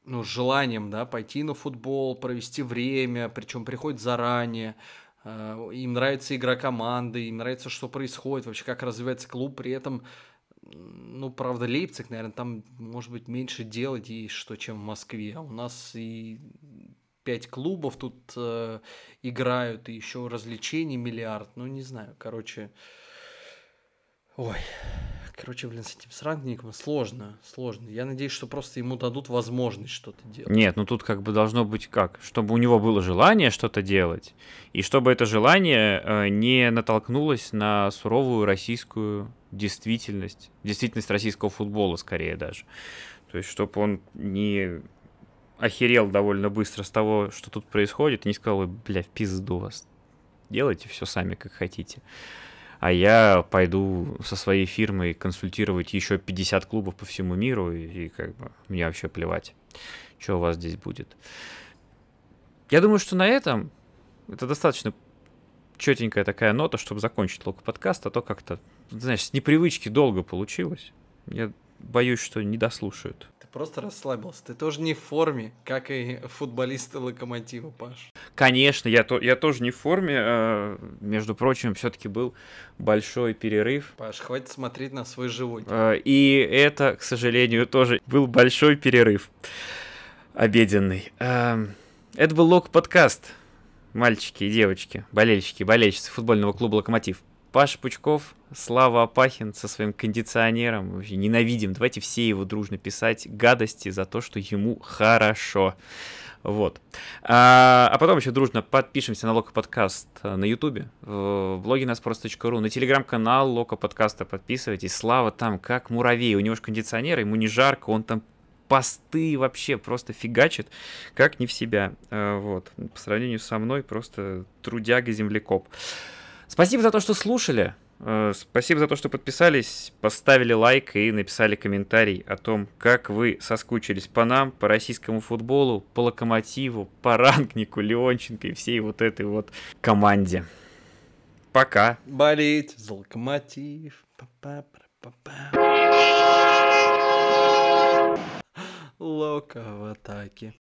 ну, желанием да, пойти на футбол, провести время, причем приходят заранее, им нравится игра команды, им нравится, что происходит, вообще как развивается клуб, при этом ну, правда, Лейпциг, наверное, там, может быть, меньше делать и что, чем в Москве. А у нас и пять клубов тут э, играют, и еще развлечений миллиард. Ну, не знаю, короче. Ой, Короче, блин, с этим срангником сложно, сложно. Я надеюсь, что просто ему дадут возможность что-то делать. Нет, ну тут как бы должно быть как, чтобы у него было желание что-то делать, и чтобы это желание э, не натолкнулось на суровую российскую действительность, действительность российского футбола скорее даже. То есть, чтобы он не охерел довольно быстро с того, что тут происходит, и не сказал, бля, в пизду вас. Делайте все сами, как хотите. А я пойду со своей фирмой консультировать еще 50 клубов по всему миру, и, и как бы мне вообще плевать, что у вас здесь будет. Я думаю, что на этом это достаточно четенькая такая нота, чтобы закончить лог подкаст, а то как-то, знаешь, с непривычки долго получилось. Я боюсь, что не дослушают. Просто расслабился. Ты тоже не в форме, как и футболисты Локомотива, Паш. Конечно, я, то, я тоже не в форме. Э, между прочим, все-таки был большой перерыв. Паш, хватит смотреть на свой живот. Э, и это, к сожалению, тоже был большой перерыв обеденный. Э, это был Лок подкаст. Мальчики и девочки, болельщики, болельщицы футбольного клуба «Локомотив». Паш Пучков, Слава Апахин со своим кондиционером. Вообще ненавидим. Давайте все его дружно писать гадости за то, что ему хорошо. Вот. А, а потом еще дружно подпишемся на Лока подкаст на Ютубе, в блоге наспрос.ру, на телеграм-канал Лока подкаста подписывайтесь. Слава там как муравей. У него же кондиционер, ему не жарко, он там посты вообще просто фигачит, как не в себя. А, вот. По сравнению со мной просто трудяга-землекоп. Спасибо за то, что слушали. Э, спасибо за то, что подписались, поставили лайк и написали комментарий о том, как вы соскучились по нам, по российскому футболу, по локомотиву, по рангнику, Леонченко и всей вот этой вот команде. Пока. Болеть за локомотив. Лока в атаке.